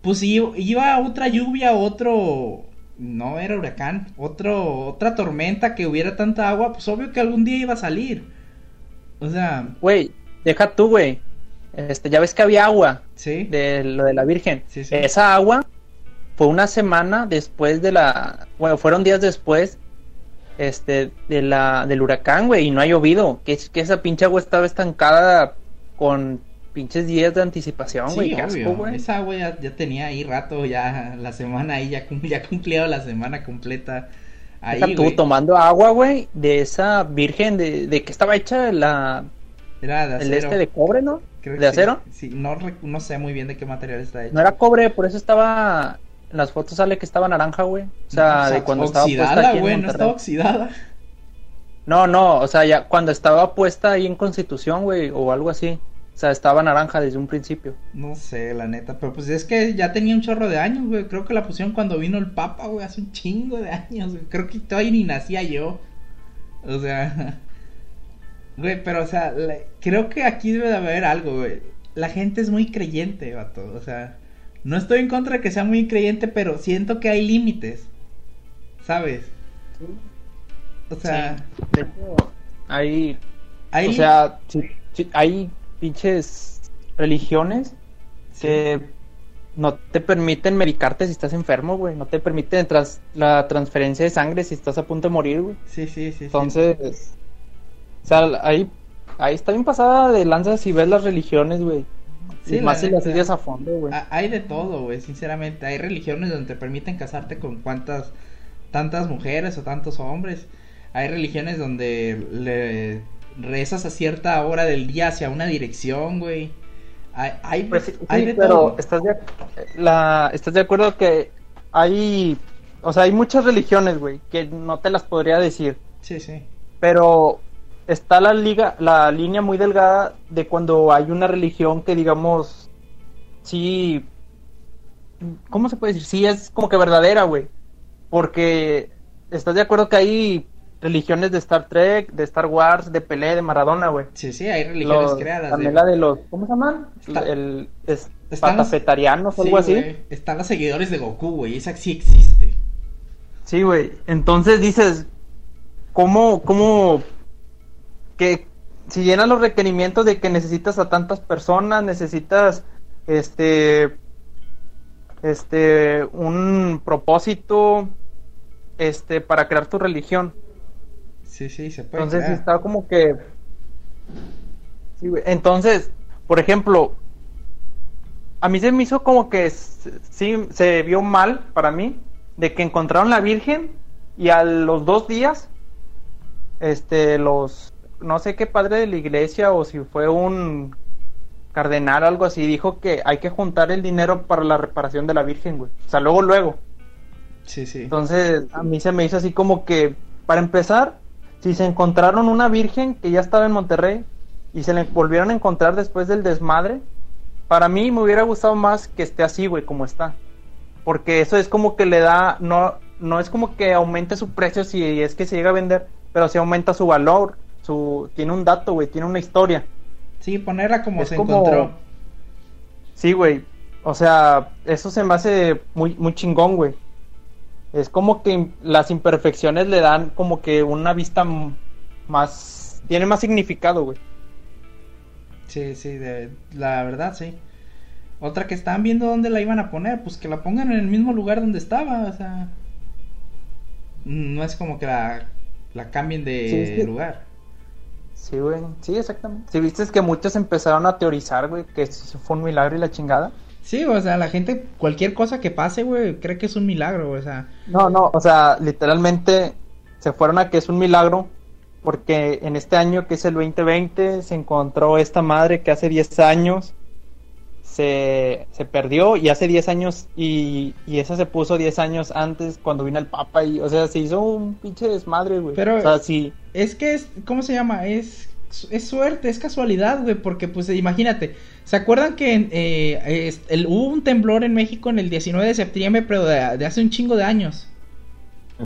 S3: pues si iba otra lluvia, otro, no era huracán, otro, otra tormenta que hubiera tanta agua, pues obvio que algún día iba a salir. O sea,
S1: Güey, deja tú, güey. Este, ya ves que había agua
S3: sí.
S1: de lo de la Virgen.
S3: Sí, sí.
S1: Esa agua fue una semana después de la, bueno, fueron días después, este, de la, del huracán, güey, y no ha llovido. Que, que esa pinche agua estaba estancada con pinches días de anticipación,
S3: Sí,
S1: güey. qué asco,
S3: obvio.
S1: güey.
S3: Esa agua ya, ya tenía ahí rato, ya la semana ahí, ya, ya cumplido la semana completa. Ahí,
S1: Deja tú
S3: güey.
S1: tomando agua, güey, de esa virgen, de, de que estaba hecha la,
S3: Era de
S1: el este de cobre, ¿no?
S3: Creo
S1: ¿De
S3: sí.
S1: acero?
S3: Sí, no, no sé muy bien de qué material está hecho.
S1: No era cobre, por eso estaba, en las fotos sale que estaba naranja, güey. O sea, de cuando estaba puesta en
S3: güey, no estaba oxidada.
S1: No, no, o sea, ya cuando estaba puesta ahí en Constitución, güey, o algo así. O sea, estaba naranja desde un principio.
S3: No sé, la neta, pero pues es que ya tenía un chorro de años, güey. Creo que la pusieron cuando vino el Papa, güey, hace un chingo de años, güey. Creo que todavía ni nacía yo. O sea, güey, pero o sea, la- creo que aquí debe de haber algo, güey. La gente es muy creyente, vato. O sea, no estoy en contra de que sea muy creyente, pero siento que hay límites. ¿Sabes? O sea,
S1: Sí. De hecho, hay,
S3: hay
S1: o sea, sí- sí, hay pinches religiones
S3: Sí.
S1: que no te permiten medicarte si estás enfermo, güey. No te permiten tras la transferencia de sangre si estás a punto de morir, güey.
S3: Sí, sí, sí. sí.
S1: Entonces, o sea, ahí, ahí está bien pasada de lanza si ves las religiones, güey.
S3: Sí,
S1: y más si las sigues a fondo, güey.
S3: Ha- Hay de todo, güey, sinceramente. Hay religiones donde te permiten casarte con cuantas, tantas mujeres o tantos hombres. Hay religiones donde le rezas a cierta hora del día hacia una dirección, güey. Hay, hay,
S1: Pues sí,
S3: hay
S1: sí,
S3: de
S1: pero
S3: todo.
S1: ¿estás de, la, ¿estás de acuerdo que hay, o sea, hay muchas religiones, güey, que no te las podría decir,
S3: Sí, sí.
S1: pero está la liga, la línea muy delgada de cuando hay una religión que digamos, sí, ¿cómo se puede decir? Sí es como que verdadera, güey, porque estás de acuerdo que hay religiones de Star Trek, de Star Wars, de Pelé, de Maradona, güey.
S3: Sí, sí, hay religiones
S1: Los-
S3: creadas.
S1: También
S3: de-
S1: la de los, ¿cómo se llaman?
S3: Está-
S1: el es,
S3: están los-
S1: o
S3: Sí,
S1: algo así.
S3: Están los seguidores de Goku, güey. Esa sí existe.
S1: Sí, güey. Entonces dices, ¿cómo, cómo, que si llenas los requerimientos de que necesitas a tantas personas, necesitas, este, este, un propósito, este, para crear tu religión?
S3: Sí, sí, se puede.
S1: Entonces
S3: crear.
S1: está como que... Sí, güey. Entonces, por ejemplo, a mí se me hizo como que sí se vio mal para mí de que encontraron la Virgen y a los dos días, este, los, no sé qué padre de la iglesia o si fue un cardenal o algo así, dijo que hay que juntar el dinero para la reparación de la Virgen, güey. O sea, luego, luego.
S3: Sí, sí.
S1: Entonces, a mí se me hizo así como que, para empezar, si se encontraron una virgen que ya estaba en Monterrey y se le volvieron a encontrar después del desmadre, para mí me hubiera gustado más que esté así, güey, como está. Porque eso es como que le da, no, no es como que aumente su precio si es que se llega a vender, pero sí aumenta su valor, su, tiene un dato, güey, tiene una historia.
S3: Sí, ponerla como
S1: Es
S3: se
S1: como-
S3: encontró.
S1: Sí, güey. O sea, eso se me hace muy, muy chingón, güey. Es como que las imperfecciones le dan como que una vista más... Tiene más significado, güey.
S3: Sí, sí, de, la verdad, sí. Otra que estaban viendo dónde la iban a poner, pues que la pongan en el mismo lugar donde estaba, o sea. No es como que la, la cambien de
S1: Sí, es que-
S3: lugar.
S1: Sí, güey. Sí, exactamente. Si viste es que muchos empezaron a teorizar, güey, que eso fue un milagro y la chingada.
S3: Sí, o sea, la gente, cualquier cosa que pase, güey, cree que es un milagro, o sea.
S1: No, no, o sea, literalmente se fueron a que es un milagro porque en este año que es el 2020 se encontró esta madre que hace 10 años se, se perdió y hace 10 años y, y esa se puso 10 años antes cuando vino el Papa y, o sea, se hizo un pinche desmadre, güey.
S3: Pero-
S1: o sea, sí,
S3: Es que es, ¿cómo se llama? Es, es suerte, es casualidad, güey, porque pues imagínate, ¿se acuerdan que eh, es- el- hubo un temblor en México en el 19 de septiembre, pero de, de hace un chingo de años?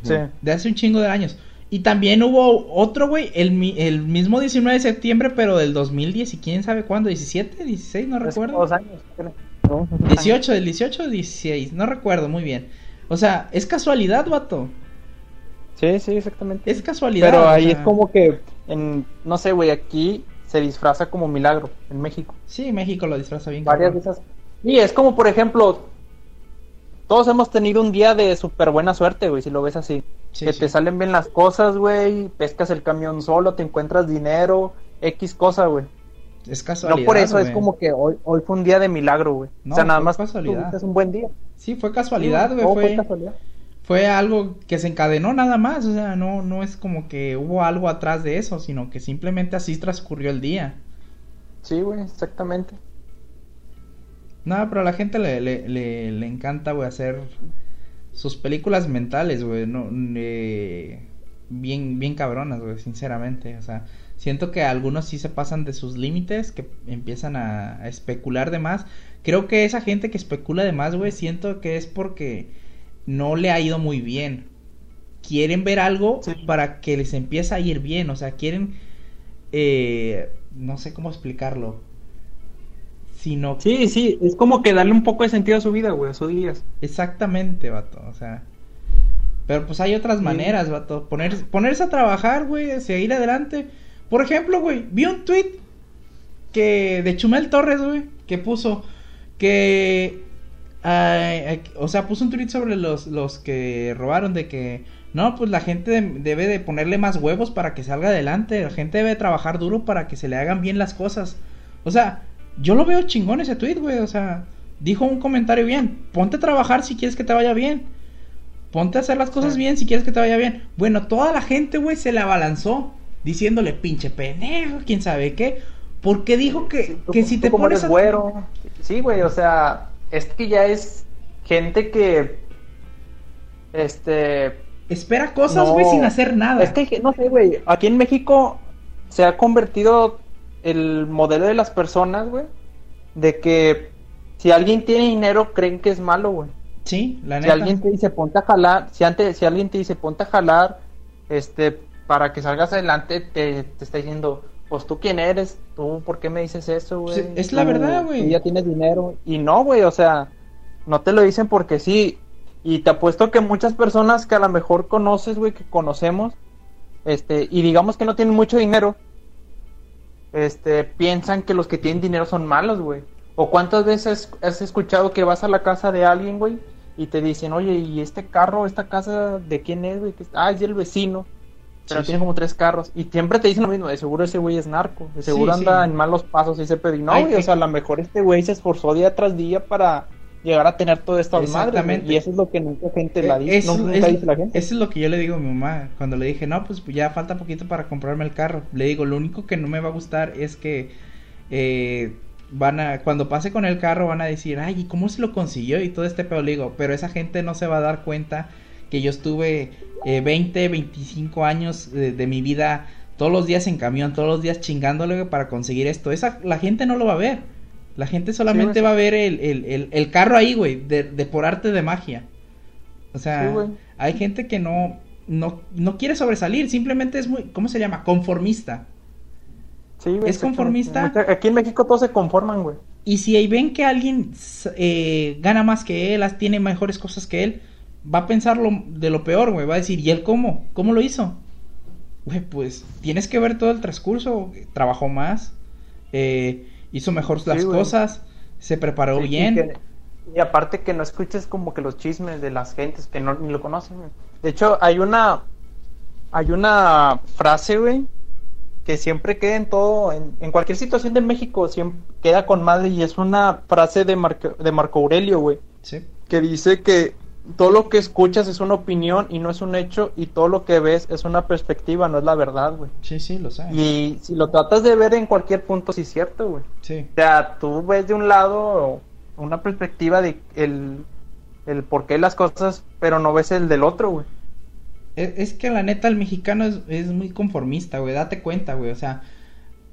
S1: sí.
S3: De hace un chingo de años. Y también hubo otro, güey, el, mi- el mismo 19 de septiembre, pero del 2010 y quién sabe cuándo, 17, 16, no recuerdo.
S1: dos años, creo. No, hace dos años.
S3: 18, del 18 o 16, no recuerdo muy bien. O sea, es casualidad, vato.
S1: Sí, sí, exactamente.
S3: Es casualidad.
S1: Pero
S3: o
S1: ahí
S3: sea.
S1: es como que, en, no sé, güey, aquí se disfraza como milagro en México.
S3: Sí, México lo disfraza bien.
S1: varias de esas. Y es como, por ejemplo, todos hemos tenido un día de súper buena suerte, güey, si lo ves así.
S3: Sí,
S1: que
S3: sí.
S1: te salen bien las cosas, güey, pescas el camión solo, te encuentras dinero, X cosa, güey.
S3: Es
S1: No
S3: casualidad.
S1: por eso es como que hoy, hoy fue un día de milagro, güey.
S3: No,
S1: o sea, nada más
S3: casualidad.
S1: es un buen día.
S3: Sí, fue casualidad, güey. Fue,
S1: fue casualidad.
S3: Fue algo que se encadenó nada más. O sea, no, no es como que hubo algo atrás de eso, sino que simplemente así transcurrió el día.
S1: Sí, güey, exactamente.
S3: No, pero a la gente le, le, le, le encanta, güey, hacer sus películas mentales, güey. No, eh, bien, bien cabronas, güey, sinceramente. O sea, siento que algunos sí se pasan de sus límites, que empiezan a, a especular de más. Creo que esa gente que especula de más, güey, siento que es porque no le ha ido muy bien. Quieren ver algo
S1: Sí.
S3: para que les empiece a ir bien. O sea, quieren... eh, no sé cómo explicarlo. Sino
S1: Sí, sí, es como que darle un poco de sentido a su vida, güey, a sus días.
S3: Exactamente, vato, o sea. Pero pues hay otras
S1: Sí.
S3: maneras, vato. Poner, ponerse a trabajar, güey, seguir adelante. Por ejemplo, güey, vi un tweet que de Chumel Torres, güey, que puso que ay, o sea, puso un tweet sobre los, los que robaron de que no, pues la gente de- debe de ponerle más huevos para que salga adelante, la gente debe trabajar duro para que se le hagan bien las cosas. O sea, yo lo veo chingón ese tweet, güey, o sea, dijo un comentario bien, ponte a trabajar si quieres que te vaya bien. Ponte a hacer las cosas bien si quieres que te vaya bien. Bueno, toda la gente, güey, se la abalanzó diciéndole pinche pendejo, quién sabe qué. Porque dijo que,
S1: Tú-
S3: que si
S1: tú
S3: te
S1: como
S3: pones
S1: eres
S3: a...
S1: güero. Sí, güey, o sea, es que ya es gente que este
S3: Espera cosas,
S1: No.
S3: güey, sin hacer nada.
S1: es que no sé, güey, aquí en México se ha convertido el modelo de las personas, güey, de que si alguien tiene dinero creen que es malo, güey.
S3: Sí, la
S1: Si
S3: neta.
S1: alguien te dice ponte a jalar, si antes si alguien te dice ponte a jalar, este para que salgas adelante te, te está diciendo pues tú quién eres, tú por qué me dices eso, güey.
S3: Sí, es la
S1: Tú-
S3: verdad, güey.
S1: tú ya tienes dinero y no, güey, o sea, no te lo dicen porque sí. Y te apuesto que muchas personas que a lo mejor conoces, güey, que conocemos, este, y digamos que no tienen mucho dinero, este, piensan que los que tienen dinero son malos, güey. O cuántas veces has escuchado que vas a la casa de alguien, güey, y te dicen, oye, ¿y este carro, esta casa, de quién es, güey? Ah, es del vecino. Pero
S3: Sí,
S1: tiene
S3: sí.
S1: como tres carros. Y siempre te dicen lo mismo, de seguro ese güey es narco, de seguro
S3: Sí,
S1: anda en malos pasos pedo. Y no, güey, o sea, a lo mejor este güey se esforzó día tras día para llegar a tener todo esto madre.
S3: Exactamente.
S1: Y eso es lo que nunca gente la
S3: Eh,
S1: dice,
S3: eso,
S1: nunca
S3: es-
S1: dice la gente.
S3: eso es lo que yo le digo a mi mamá cuando le dije, no, pues ya falta poquito para comprarme el carro. Le digo, lo único que no me va a gustar es que eh, van a, cuando pase con el carro van a decir, ay, ¿y cómo se lo consiguió? Y todo este pedo le digo, pero esa gente no se va a dar cuenta que yo estuve eh, 20, 25 años de, de mi vida todos los días en camión, todos los días chingándole para conseguir esto. Esa, la gente no lo va a ver. La gente solamente
S1: Sí,
S3: va a ver el, el, el, el carro ahí, güey, de, de por arte de magia. O sea,
S1: Sí,
S3: hay gente que no, no, no quiere sobresalir, simplemente es muy, ¿cómo se llama? Conformista.
S1: Sí, güey,
S3: ¿Es conformista?
S1: Aquí en México todos se conforman, güey.
S3: Y si ahí ven que alguien eh, gana más que él, tiene mejores cosas que él, va a pensar lo- de lo peor, güey. Va a decir, ¿y él cómo? ¿Cómo lo hizo? Güey, pues tienes que ver todo el transcurso. Trabajó más, eh, hizo mejor las cosas, se preparó
S1: Sí, y
S3: bien.
S1: que- Y, aparte que no escuches como que los chismes de las gentes que no ni lo conocen. De hecho, hay una hay una frase, güey, que siempre queda en todo, en, en cualquier situación de México, siempre queda con madre y es una frase de Marco, de Marco Aurelio, güey,
S3: Sí.
S1: que dice que todo lo que escuchas es una opinión y no es un hecho y todo lo que ves es una perspectiva, no es la verdad, güey.
S3: sí, sí, lo sé.
S1: Y si lo tratas de ver en cualquier punto, sí es cierto, güey.
S3: Sí.
S1: O sea, tú ves de un lado una perspectiva de el, el por qué las cosas, pero no ves el del otro, güey.
S3: Es, es que la neta, el mexicano es, es muy conformista, güey. Date cuenta, güey. O sea,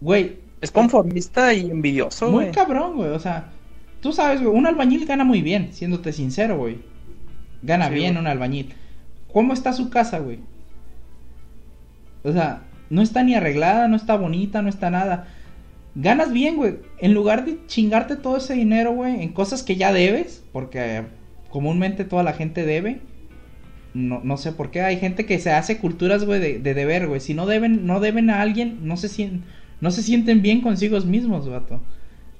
S3: güey,
S1: Es conformista y envidioso,
S3: Muy
S1: güey.
S3: cabrón, güey. O sea, tú sabes, güey, un albañil gana muy bien, siéndote sincero, güey. Gana
S1: Sí,
S3: bien
S1: güey.
S3: un albañil. ¿Cómo está su casa, güey? O sea, no está ni arreglada, no está bonita, no está nada. Ganas bien, güey. En lugar de chingarte todo ese dinero, güey, en cosas que ya debes, porque comúnmente toda la gente debe. No, no sé por qué. Hay gente que se hace culturas, güey, de, de deber, güey. Si no deben, no deben a alguien, no se sienten, no se sienten bien consigo mismos, vato.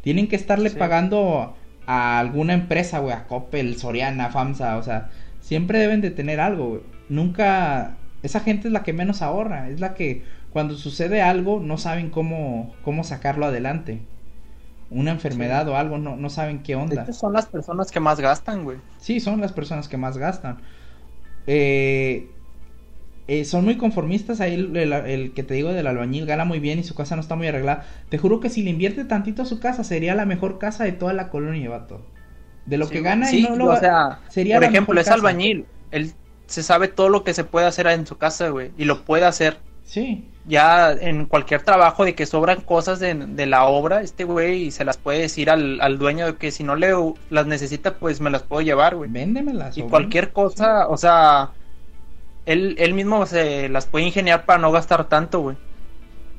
S3: Tienen que estarle
S1: Sí.
S3: pagando a alguna empresa, güey, a Coppel, Soriana, FAMSA, o sea, siempre deben de tener algo, güey. Nunca, esa gente es la que menos ahorra, es la que cuando sucede algo no saben cómo, cómo sacarlo adelante. Una enfermedad o algo, no, no saben qué onda.
S1: hecho, son las personas que más gastan, güey.
S3: Sí, son las personas que más gastan. Eh, eh, son muy conformistas. Ahí el, el- el que te digo del albañil gana muy bien y su casa no está muy arreglada. Te juro que si le invierte tantito a su casa, sería la mejor casa de toda la colonia, vato. De lo
S1: Sí,
S3: que gana
S1: Sí,
S3: y no lo
S1: o sea,
S3: sería
S1: por
S3: la
S1: ejemplo,
S3: mejor
S1: es
S3: casa.
S1: albañil. Él se sabe todo lo que se puede hacer en su casa, güey. Y lo puede hacer.
S3: Sí,
S1: Ya en cualquier trabajo de que sobran cosas de, de la obra, este güey se las puede decir al, al dueño de que si no le las necesita, pues me las puedo llevar, güey.
S3: véndemelas.
S1: Y cualquier cosa, o sea, él, él mismo se las puede ingeniar para no gastar tanto, güey.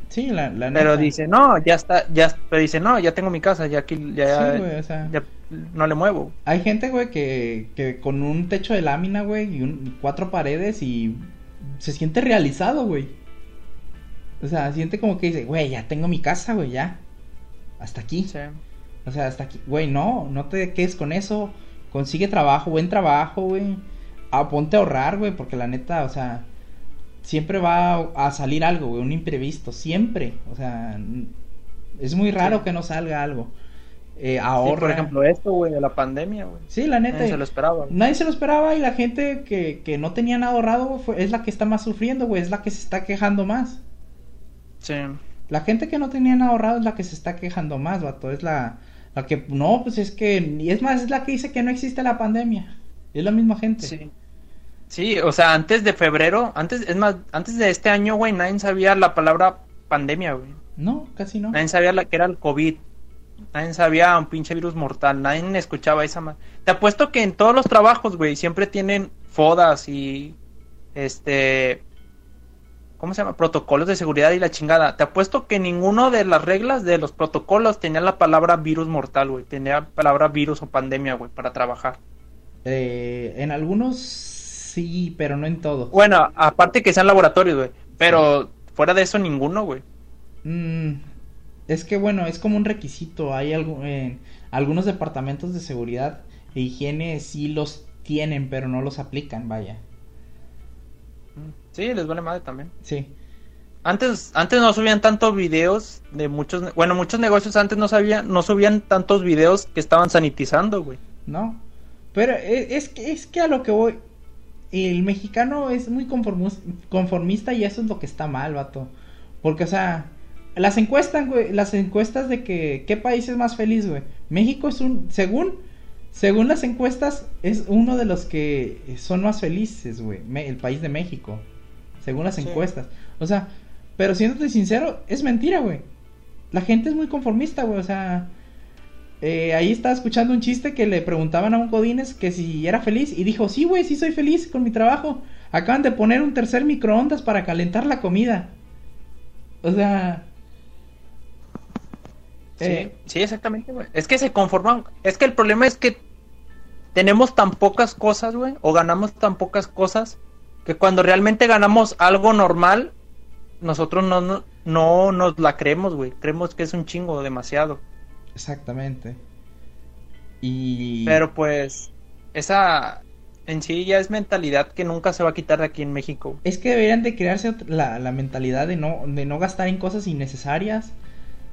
S3: Sí, la, la
S1: Pero
S3: neta.
S1: dice, no, ya está, ya, pero dice, no, ya tengo mi casa, ya aquí, ya,
S3: Sí, güey, o sea.
S1: ya no le muevo.
S3: Hay gente, güey, que, que con un techo de lámina, güey, y, un- y cuatro paredes y se siente realizado, güey. O sea, siente como que dice, güey, ya tengo mi casa, güey, ya. Hasta aquí.
S1: Sí.
S3: O sea, hasta aquí. Güey, no, no te quedes con eso. Consigue trabajo, buen trabajo, güey. Ah, ponte a ahorrar, güey, porque la neta, o sea, siempre va a, a salir algo, güey, un imprevisto, siempre. O sea, es muy raro
S1: Sí.
S3: que no salga algo. Eh,
S1: Sí, por ejemplo, esto, güey, de la pandemia, güey.
S3: Sí, la neta.
S1: Nadie se lo esperaba. güey.
S3: Nadie se lo esperaba y la gente que, que no tenía nada ahorrado güey, fue- es la que está más sufriendo, güey, es la que se está quejando más.
S1: Sí.
S3: La gente que no tenía nada ahorrado es la que se está quejando más, vato, es la, la que, no, pues es que, y es más, es la que dice que no existe la pandemia, es la misma gente.
S1: Sí. Sí, o sea, antes de febrero, antes, es más, antes de este año, güey, nadie sabía la palabra pandemia, güey.
S3: No, casi no.
S1: Nadie sabía la que era el COVID. Nadie sabía un pinche virus mortal. Nadie escuchaba esa ma- Te apuesto que en todos los trabajos, güey, siempre tienen fodas y este ¿cómo se llama? protocolos de seguridad y la chingada. Te apuesto que ninguno de las reglas de los protocolos tenía la palabra virus mortal, güey. Tenía la palabra virus o pandemia, güey, para trabajar.
S3: Eh, en algunos sí, pero no en todos.
S1: Bueno, aparte que sean laboratorios, güey. Pero fuera de eso, ninguno, güey.
S3: Mm, es que bueno, es como un requisito. Hay algo, en algunos departamentos de seguridad e higiene sí los tienen, pero no los aplican, vaya.
S1: Sí, les vale madre también.
S3: Sí.
S1: Antes, antes no subían tantos videos de muchos, bueno, muchos negocios antes no sabían, no subían tantos videos que estaban sanitizando, güey.
S3: ¿no? Pero e- es, que, es que a lo que voy, el mexicano es muy conformista y eso es lo que está mal, vato. Porque, o sea, las encuestas, güey, las encuestas de que qué país es más feliz, güey. México es un, según, según las encuestas, es uno de los que son más felices, güey. El país de México. Según las
S1: Sí.
S3: encuestas. O sea, pero siéndote sincero, es mentira, güey. La gente es muy conformista, güey. O sea, eh, ahí estaba escuchando un chiste que le preguntaban a un Godínez que si era feliz. Y dijo, sí, güey, sí soy feliz con mi trabajo. Acaban de poner un tercer microondas para calentar la comida. O sea...
S1: Sí,
S3: eh,
S1: sí, exactamente, güey. Es que se conforman. Es que el problema es que tenemos tan pocas cosas, güey, o ganamos tan pocas cosas, que cuando realmente ganamos algo normal, nosotros no, no, no nos la creemos, güey. Creemos que es un chingo, demasiado.
S3: Exactamente. Y...
S1: Pero pues, esa en sí ya es mentalidad que nunca se va a quitar de aquí en México.
S3: Es que deberían de crearse la, la mentalidad de no, de no gastar en cosas innecesarias.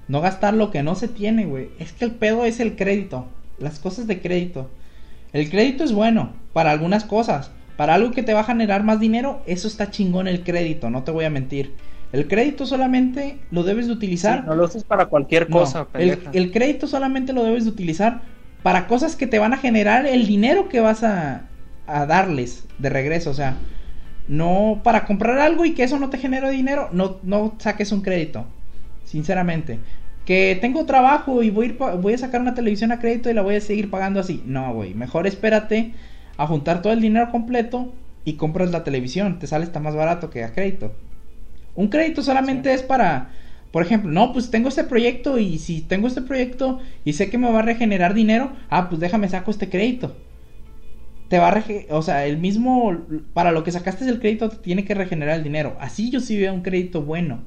S3: No gastar lo que no se tiene, güey. Es que el pedo es el crédito. Las cosas de crédito. El crédito es bueno para algunas cosas. Para algo que te va a generar más dinero, eso está chingón el crédito, no te voy a mentir. El crédito solamente lo debes de utilizar.
S1: Sí, no lo uses para cualquier
S3: No,
S1: cosa,
S3: el,
S1: pendeja.
S3: el crédito solamente lo debes de utilizar para cosas que te van a generar el dinero que vas a, a darles de regreso. O sea, no para comprar algo y que eso no te genere dinero, no, no saques un crédito. Sinceramente. Que tengo trabajo y voy a, ir voy a sacar una televisión a crédito y la voy a seguir pagando así. No, güey. Mejor espérate a juntar todo el dinero completo y compras la televisión. Te sale hasta más barato que a crédito. Un crédito solamente
S1: Sí.
S3: es para, por ejemplo, no, pues tengo este proyecto y si tengo este proyecto y sé que me va a regenerar dinero, ah, pues déjame saco este crédito. Te va a rege- o sea, el mismo, para lo que sacaste del crédito te tiene que regenerar el dinero. Así yo sí veo un crédito bueno.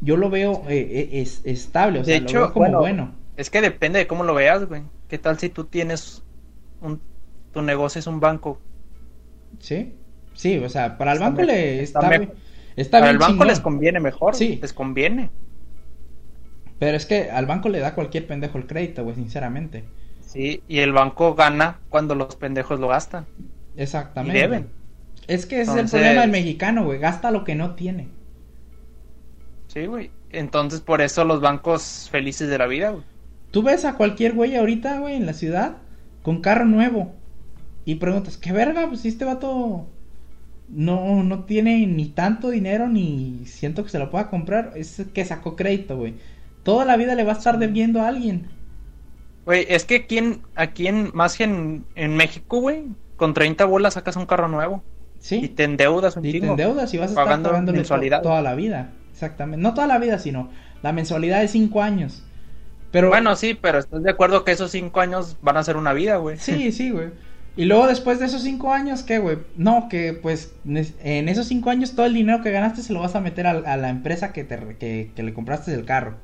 S3: Yo lo veo eh, eh, es, estable, o sea,
S1: de
S3: lo
S1: hecho,
S3: veo como
S1: bueno,
S3: bueno.
S1: es que depende de cómo lo veas, güey. ¿Qué tal si tú tienes un, tu negocio es un banco?
S3: Sí, sí, o sea, para el
S1: Está
S3: banco
S1: me-
S3: le
S1: está
S3: está, está
S1: Para
S3: bien
S1: el banco
S3: chingón.
S1: les conviene mejor,
S3: Sí.
S1: les conviene.
S3: Pero es que al banco le da cualquier pendejo el crédito, güey, sinceramente.
S1: Sí, y el banco gana cuando los pendejos lo gastan.
S3: Exactamente.
S1: Y deben.
S3: Es que ese es el problema del mexicano, güey. Gasta lo que no tiene.
S1: Sí, güey. Entonces, por eso los bancos felices de la vida, güey.
S3: Tú ves a cualquier güey ahorita, güey, en la ciudad, con carro nuevo. Y preguntas, ¿qué verga? Pues este vato no, no tiene ni tanto dinero ni siento que se lo pueda comprar. Es que sacó crédito, güey. Toda la vida le va a estar debiendo a alguien.
S1: Güey, es que aquí en, aquí en, más que en, en México, güey, con 30 bolas sacas un carro nuevo. Y
S3: ¿Sí?
S1: te endeudas un
S3: Y te endeudas y vas a estar
S1: pagando
S3: to-
S1: mensualidad.
S3: toda la vida. Exactamente. No toda la vida, sino la mensualidad de cinco años. Pero
S1: Bueno, sí, pero estás de acuerdo que esos 5 años van a ser una vida, güey.
S3: Sí, sí, güey. Y luego después de esos cinco años, ¿qué, güey? No, que pues en esos cinco años todo el dinero que ganaste se lo vas a meter a, a la empresa que, te, que, que le compraste el carro.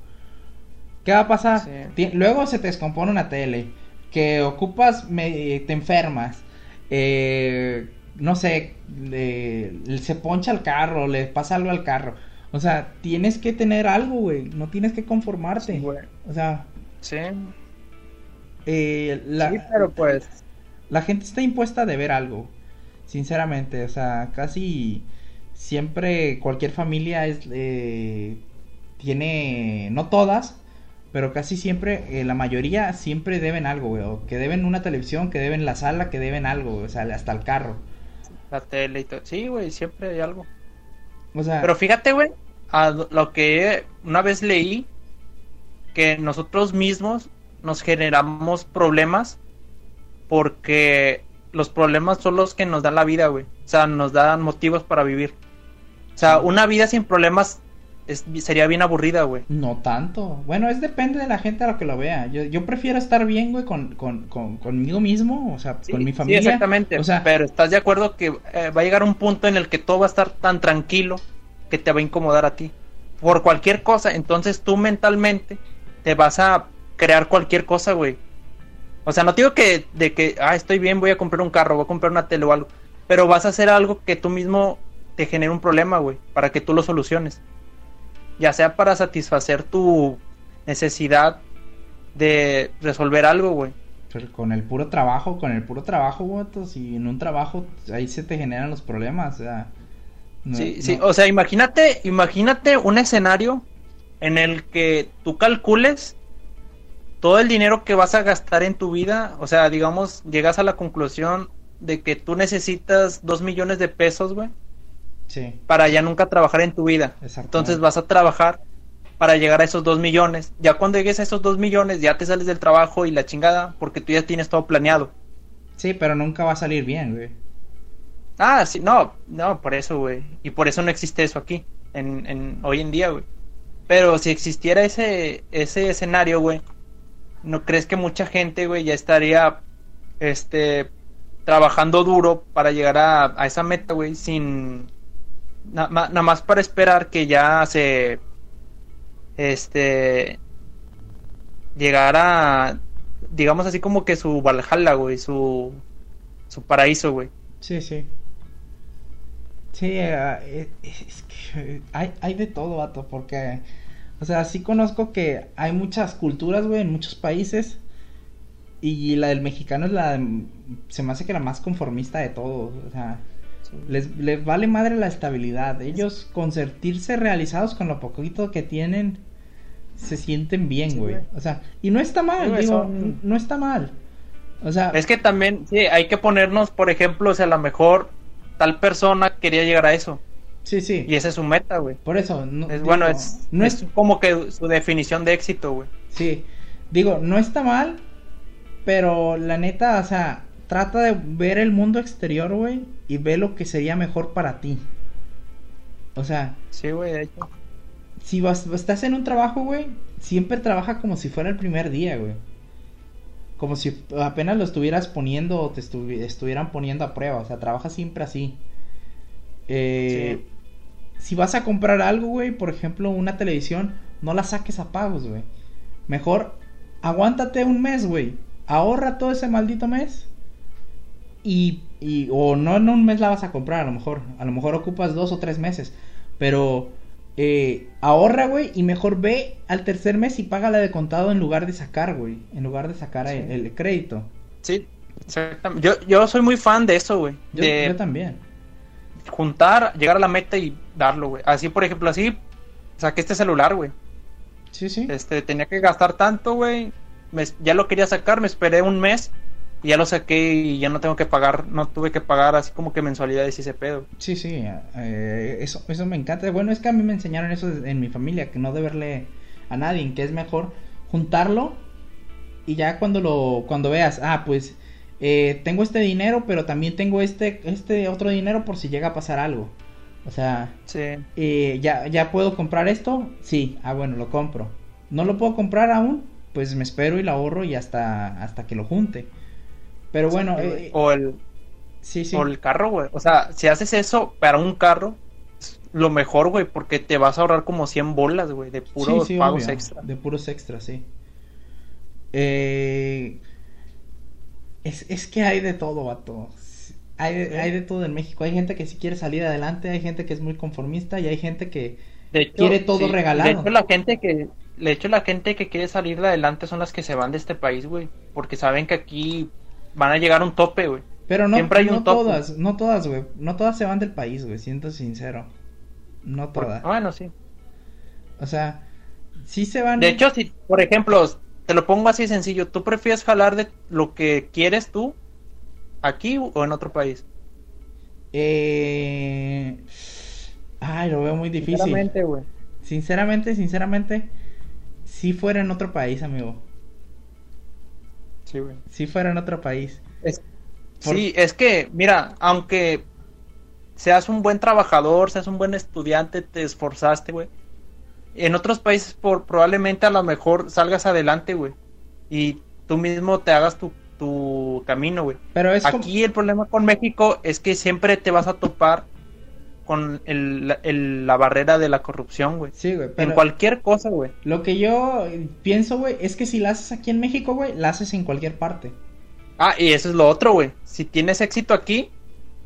S3: ¿Qué va a pasar?
S1: Sí.
S3: Luego se te descompone una tele, que ocupas, me- te enfermas, eh, no sé, se poncha el carro, le pasa algo al carro. O sea, tienes que tener algo, güey. No tienes que conformarte.
S1: Sí, güey.
S3: o sea,
S1: Sí,
S3: eh, la,
S1: sí, pero pues...
S3: la gente está impuesta a deber algo, sinceramente, o sea, casi siempre cualquier familia es eh, tiene, no todas, pero casi siempre, eh, la mayoría siempre deben algo, güey, o que deben una televisión, que deben la sala, que deben algo, güey, o sea, hasta el carro,
S1: La tele y todo. Sí, güey, siempre hay algo.
S3: o sea,
S1: Pero fíjate, güey, a lo que una vez leí, que nosotros mismos nos generamos problemas porque los problemas son los que nos dan la vida, güey. O sea, nos dan motivos para vivir. O sea, una vida sin problemas es- sería bien aburrida, güey.
S3: no tanto, bueno, es depende de la gente a lo que lo vea, yo, yo prefiero estar bien, güey, con, con, con, conmigo mismo, o sea,
S1: Sí,
S3: con mi
S1: sí,
S3: familia,
S1: exactamente.
S3: o sea,
S1: Pero estás de acuerdo que eh, va a llegar un punto en el que todo va a estar tan tranquilo que te va a incomodar a ti. Por cualquier cosa. Entonces tú mentalmente te vas a crear cualquier cosa, güey. O sea, no te digo que de que, ah, estoy bien, voy a comprar un carro, voy a comprar una tele o algo. Pero vas a hacer algo que tú mismo te genere un problema, güey. Para que tú lo soluciones. Ya sea para satisfacer tu necesidad de resolver algo, güey.
S3: Pero con el puro trabajo, con el puro trabajo, vato, si en un trabajo ahí se te generan los problemas, o sea. no-
S1: Sí,
S3: no-
S1: sí, o sea, imagínate, imagínate un escenario en el que tú calcules todo el dinero que vas a gastar en tu vida, o sea, digamos, llegas a la conclusión de que tú necesitas dos millones de pesos, güey,
S3: Sí.
S1: para ya nunca trabajar en tu vida. Entonces vas a trabajar para llegar a esos dos millones. Ya cuando llegues a esos dos millones, ya te sales del trabajo y la chingada, porque tú ya tienes todo planeado.
S3: Sí, pero nunca va a salir bien, güey.
S1: Ah, sí, no, no, por eso, güey. Y por eso no existe eso aquí, en, en hoy en día, güey. Pero si existiera ese, ese escenario, güey, ¿no crees que mucha gente, güey, ya estaría, este, trabajando duro para llegar a, a esa meta, güey, sin, nada más para esperar que ya se, este, llegara, digamos así como que su Valhalla, güey, su, su paraíso, güey.
S3: Sí, sí. Sí, es, es que hay, hay de todo, vato, porque, o sea, sí conozco que hay muchas culturas, güey, en muchos países, y la del mexicano es la, se me hace que la más conformista de todos, o sea, les, les vale madre la estabilidad, ellos con sentirse realizados con lo poquito que tienen, se sienten bien,
S1: Sí,
S3: güey, o sea, y no está mal,
S1: Sí,
S3: digo, no está mal, o sea,
S1: Es que también, sí, hay que ponernos, por ejemplo, o sea, a lo mejor tal persona quería llegar a eso.
S3: Sí, sí.
S1: Y esa es su meta, güey.
S3: Por eso, no,
S1: Es
S3: digo,
S1: bueno, es,
S3: no
S1: es
S3: es,
S1: como que su definición de éxito, güey.
S3: sí, digo, no está mal, pero la neta, o sea, trata de ver el mundo exterior, güey, y ve lo que sería mejor para ti. O sea,
S1: Sí, güey, de hecho.
S3: si vas, estás en un trabajo, güey, siempre trabaja como si fuera el primer día, güey. Como si apenas lo estuvieras poniendo o te estuvi- estuvieran poniendo a prueba. O sea, trabaja siempre así. Eh, Si vas a comprar algo, güey, por ejemplo, una televisión, no la saques a pagos, güey. Mejor aguántate un mes, güey. Ahorra todo ese maldito mes. Y, y, o no en un mes la vas a comprar, a lo mejor. A lo mejor ocupas dos o tres meses. Pero eh, ahorra, güey, y mejor ve al tercer mes y págala de contado en lugar de sacar, güey. En lugar de sacar
S1: Sí.
S3: el, el crédito.
S1: Sí, exactamente. Yo, yo soy muy fan de eso, güey.
S3: Yo,
S1: De
S3: yo también.
S1: Juntar, llegar a la meta y darlo, güey. Así, por ejemplo, así saqué este celular, güey.
S3: Sí, sí.
S1: Este, tenía que gastar tanto, güey. Me- Ya lo quería sacar, me esperé un mes y ya lo saqué y ya no tengo que pagar, no tuve que pagar así como que mensualidades y ese pedo.
S3: Sí, sí, eh, eso, eso me encanta. Bueno, es que a mí me enseñaron eso en mi familia, que no deberle a nadie, que es mejor juntarlo y ya cuando lo, cuando veas, ah, pues eh, tengo este dinero, pero también tengo este, este otro dinero por si llega a pasar algo. O sea,
S1: Sí.
S3: eh, ya, ya puedo comprar esto, sí, ah, bueno, lo compro. No lo puedo comprar aún, pues me espero y lo ahorro y hasta, hasta que lo junte. Pero bueno, eh,
S1: o el
S3: sí, sí.
S1: o el carro, güey. O sea, si haces eso para un carro, es lo mejor, güey, porque te vas a ahorrar como 100 bolas, güey, de puros
S3: Sí,
S1: pagos
S3: obvio,
S1: extra.
S3: De puros extras, sí. Eh, es, es que hay de todo, vato. Hay hay de todo en México. Hay gente que sí quiere salir adelante, hay gente que es muy conformista y hay gente que...
S1: De hecho,
S3: quiere todo regalado.
S1: De hecho, la gente que de hecho la gente que quiere salir de adelante son las que se van de este país, güey, porque saben que aquí van a llegar a un tope, güey.
S3: Pero no,
S1: Siempre hay
S3: no
S1: un tope.
S3: todas, no todas, güey. No todas se van del país, güey, siento sincero. No
S1: Por-
S3: todas.
S1: Bueno, sí.
S3: O sea, sí se van...
S1: De hecho, si, por ejemplo, te lo pongo así sencillo, ¿tú prefieres jalar de lo que quieres tú aquí o en otro país?
S3: Eh... Ay, lo veo muy difícil.
S1: Sinceramente, güey.
S3: Sinceramente, sinceramente, si fuera en otro país, amigo.
S1: Sí, güey.
S3: Si fuera en otro país.
S1: Es-
S3: Por-
S1: Sí, es que, mira, aunque seas un buen trabajador, seas un buen estudiante, te esforzaste, güey. En otros países por, probablemente a lo mejor salgas adelante, güey. Y tú mismo te hagas tu, tu camino, güey.
S3: Pero es como...
S1: Aquí el problema con México es que siempre te vas a topar con el- la- el- la barrera de la corrupción, güey.
S3: Sí, güey,
S1: En cualquier cosa, güey.
S3: lo que yo pienso, güey, es que si la haces aquí en México, güey, la haces en cualquier parte.
S1: Ah, y eso es lo otro, güey. Si tienes éxito aquí,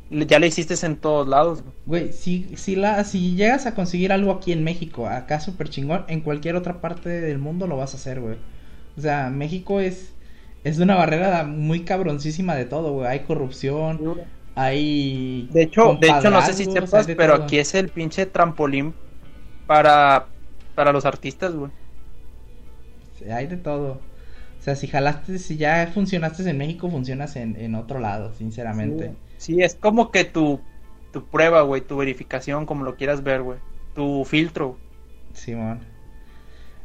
S1: ya le hiciste en todos lados, güey.
S3: Si, si, la, si llegas a conseguir algo aquí en México, acá súper chingón, en cualquier otra parte del mundo lo vas a hacer, güey. O sea, México es, es una barrera muy cabroncísima de todo, güey. Hay corrupción, hay...
S1: De hecho, de hecho, no sé si sepas,
S3: de
S1: pero
S3: todo.
S1: aquí es el pinche trampolín para, para los artistas, güey.
S3: Sí, Hay de todo. O sea, si jalaste, si ya funcionaste en México, funcionas en, en otro lado, sinceramente.
S1: Sí, sí, es como que tu, tu prueba, güey, tu verificación, como lo quieras ver, güey. Tu filtro.
S3: Simón.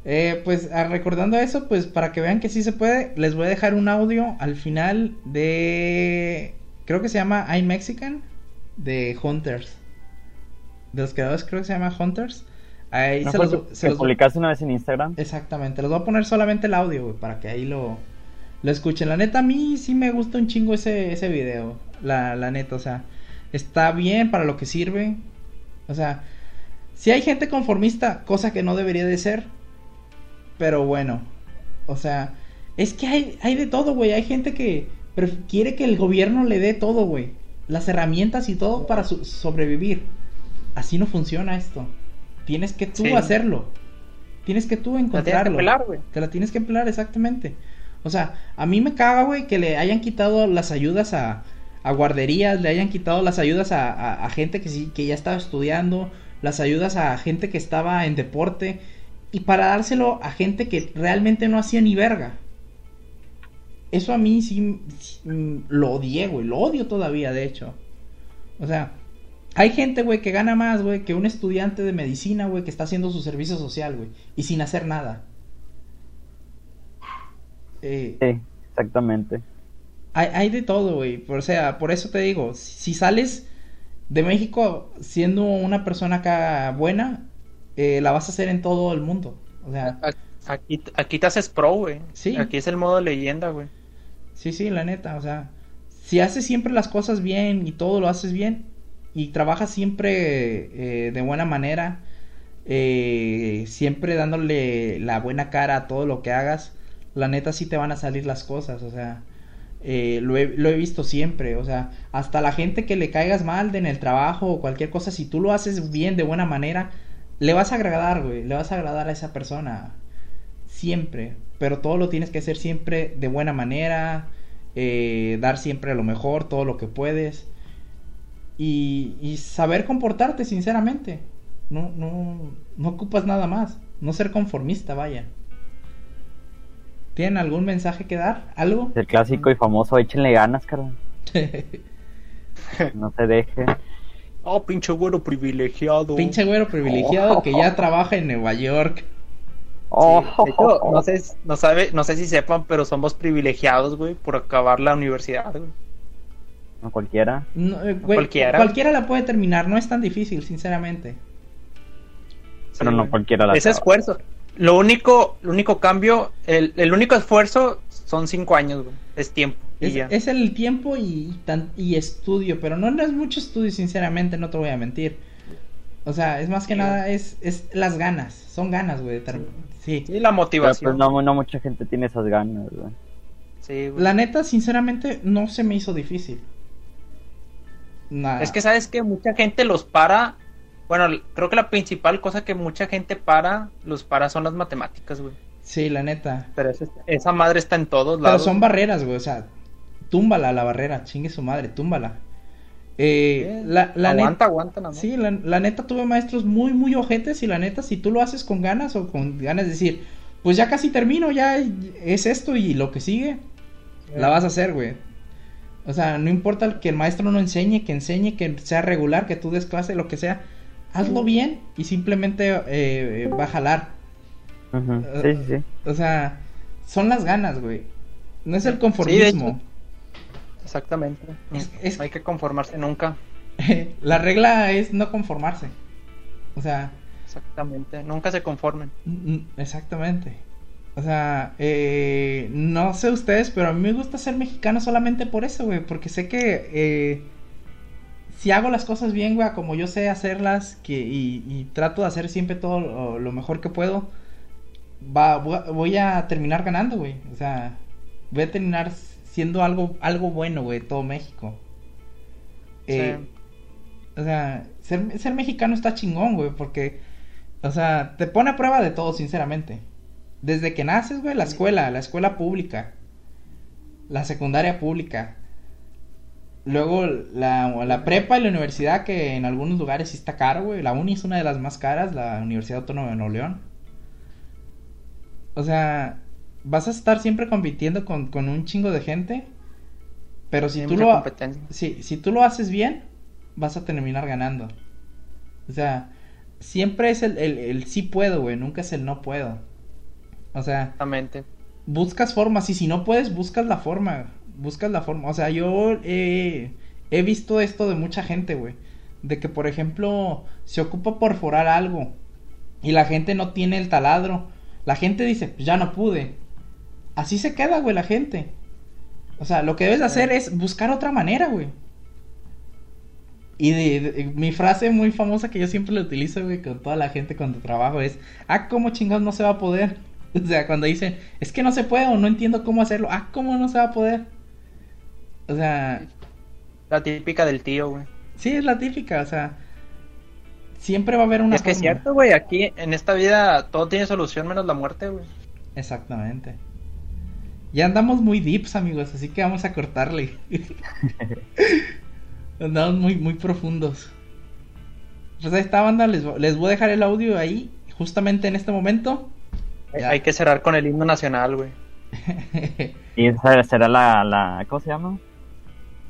S3: Eh, pues ah, recordando eso, pues para que vean que sí se puede, les voy a dejar un audio al final de... Creo que se llama I'm Mexican, de Hunters. De los creadores creo que se llama Hunters. Ahí
S2: ¿No
S3: se los,
S2: que
S3: se los-
S2: publicaste una vez en Instagram?
S3: Exactamente, les voy a poner solamente el audio, güey, para que ahí lo, lo escuchen. La neta, a mí sí me gusta un chingo ese, ese video. La, la neta, o sea, está bien para lo que sirve. O sea, si hay gente conformista, cosa que no debería de ser. Pero bueno, o sea, es que hay, hay de todo, güey. Hay gente que quiere que el gobierno le dé todo, güey. Las herramientas y todo para su- sobrevivir. Así no funciona esto. Tienes que tú
S1: Sí.
S3: hacerlo. Tienes que tú
S1: La tienes que
S3: encontrarlo.
S1: pelar, güey.
S3: Te la tienes que emplear, exactamente. O sea, a mí me caga, güey, que le hayan quitado las ayudas a, guarderías, le hayan quitado las ayudas a gente que sí, que ya estaba estudiando, las ayudas a gente que estaba en deporte, y para dárselo a gente que realmente no hacía ni verga. Eso a mí sí, sí, mm, lo odié, güey, lo odio todavía, de hecho. O sea, hay gente, güey, que gana más, güey, que un estudiante de medicina, güey, que está haciendo su servicio social, güey, y sin hacer nada.
S2: Sí, exactamente.
S3: hay, hay de todo, güey. O sea, por eso te digo, si sales de México siendo una persona acá buena, eh, la vas a hacer en todo el mundo. O sea,
S1: Aquí, aquí te haces pro, güey.
S3: Sí.
S1: Aquí es el modo leyenda, güey.
S3: sí, sí, la neta, o sea, si haces siempre las cosas bien y todo lo haces bien y trabajas siempre eh, de buena manera, eh, siempre dándole la buena cara a todo lo que hagas, la neta sí te van a salir las cosas, o sea, eh, lo, he, visto siempre, o sea, hasta la gente que le caigas mal en el trabajo o cualquier cosa, si tú lo haces bien, de buena manera, le vas a agradar, güey, le vas a agradar a esa persona, siempre, pero todo lo tienes que hacer siempre de buena manera, eh, dar siempre lo mejor, todo lo que puedes, y, y saber comportarte, sinceramente, no, no, no ocupas nada más, no ser conformista, vaya. ¿Tienen algún mensaje que dar? ¿Algo?
S2: El clásico y famoso, échenle ganas, carnal. No se deje.
S1: Oh, pinche güero privilegiado.
S3: Pinche güero privilegiado que ya trabaja en Nueva York.
S1: Sí,
S2: Oh,
S1: de hecho, no sé, no sabe, no sé si sepan, pero somos privilegiados, güey, por acabar la universidad, güey.
S2: No cualquiera.
S3: No, eh, güey,
S1: Cualquiera.
S3: cualquiera la puede terminar, no es tan difícil, sinceramente.
S2: Pero no
S1: güey.
S2: cualquiera la
S1: Ese
S2: acaba.
S1: esfuerzo. Lo único, el único cambio, el, el único esfuerzo son cinco años, güey. Es tiempo. y
S3: Es,
S1: ya.
S3: es el tiempo y, tan- y estudio, pero no, no es mucho estudio, sinceramente, no te voy a mentir. O sea, es más que
S1: Sí,
S3: nada, es, es las ganas, son ganas, güey. Sí.
S1: Sí, la
S2: Pero
S1: motivación.
S2: pues no, no mucha gente tiene esas ganas, güey.
S1: Sí, güey.
S3: La neta, sinceramente, no se me hizo difícil. Nada.
S1: Es que sabes que mucha gente los para. Bueno, creo que la principal cosa que mucha gente para, los para son las matemáticas, güey.
S3: Sí, la neta.
S1: Pero esa, esa madre está en todos
S3: Pero
S1: lados.
S3: son barreras, güey, o sea, túmbala la barrera, chingue su madre, túmbala. Eh, la, la
S1: aguanta,
S3: neta,
S1: aguanta,
S3: sí, la, la neta tuve maestros muy, muy ojetes y la neta, si tú lo haces con ganas o con ganas de decir, pues ya casi termino, ya es esto y lo que sigue, la vas a hacer, güey. O sea, no importa que el maestro no enseñe, que enseñe, que sea regular, que tú des clase, lo que sea, hazlo bien y simplemente eh, va a jalar.
S2: Ujú, Sí, sí, sí.
S3: O sea, son las ganas, güey. No es el conformismo.
S1: Exactamente.
S3: Es- es-
S1: No hay que conformarse nunca.
S3: la regla es no conformarse. O sea,
S1: Exactamente. Nunca se conformen.
S3: exactamente. O sea, eh, no sé ustedes, pero a mí me gusta ser mexicano solamente por eso, güey. Porque sé que eh, si hago las cosas bien, güey, como yo sé hacerlas que, y, y trato de hacer siempre todo lo, lo mejor que puedo, va, voy a- terminar ganando, güey. O sea, voy a terminar siendo algo, algo bueno, güey, todo México. Eh,
S1: Sí.
S3: O sea, ser, ser mexicano está chingón, güey, porque, o sea, te pone a prueba de todo, sinceramente. Desde que naces, güey, la escuela, la escuela pública, la secundaria pública, luego la, la prepa y la universidad, que en algunos lugares sí está caro, güey. La uni es una de las más caras, la Universidad Autónoma de Nuevo León. O sea, vas a estar siempre compitiendo con, con un chingo de gente, pero si tú lo sí, si tú lo haces bien, vas a terminar ganando. O sea, siempre es el, el, el sí puedo, güey, nunca es el no puedo. O sea,
S1: Exactamente.
S3: buscas formas y si no puedes, buscas la forma. Buscas la forma. O sea, yo he, he visto esto de mucha gente, güey. De que, por ejemplo, se ocupa perforar algo y la gente no tiene el taladro. La gente dice, pues ya no pude. Así se queda, güey, la gente. O sea, lo que debes de hacer es buscar otra manera, güey. Y de, de- mi frase muy famosa que yo siempre la utilizo, güey, con toda la gente cuando trabajo es, ah, ¿cómo chingados no se va a poder? O sea, cuando dicen, es que no se puede o no entiendo cómo hacerlo, ah, ¿cómo no se va a poder? O sea,
S1: La típica del tío, güey.
S3: sí, es la típica, o sea, siempre va a haber una
S1: es que es cierto, güey. Aquí en esta vida todo tiene solución menos la muerte, güey.
S3: Exactamente. Ya andamos muy deeps, amigos, así que vamos a cortarle. andamos muy, muy profundos. Pues a esta banda les, les voy a dejar el audio ahí, justamente en este momento. Ya.
S1: Hay que cerrar con el himno nacional, güey.
S2: Y esa será la, la ¿cómo se llama?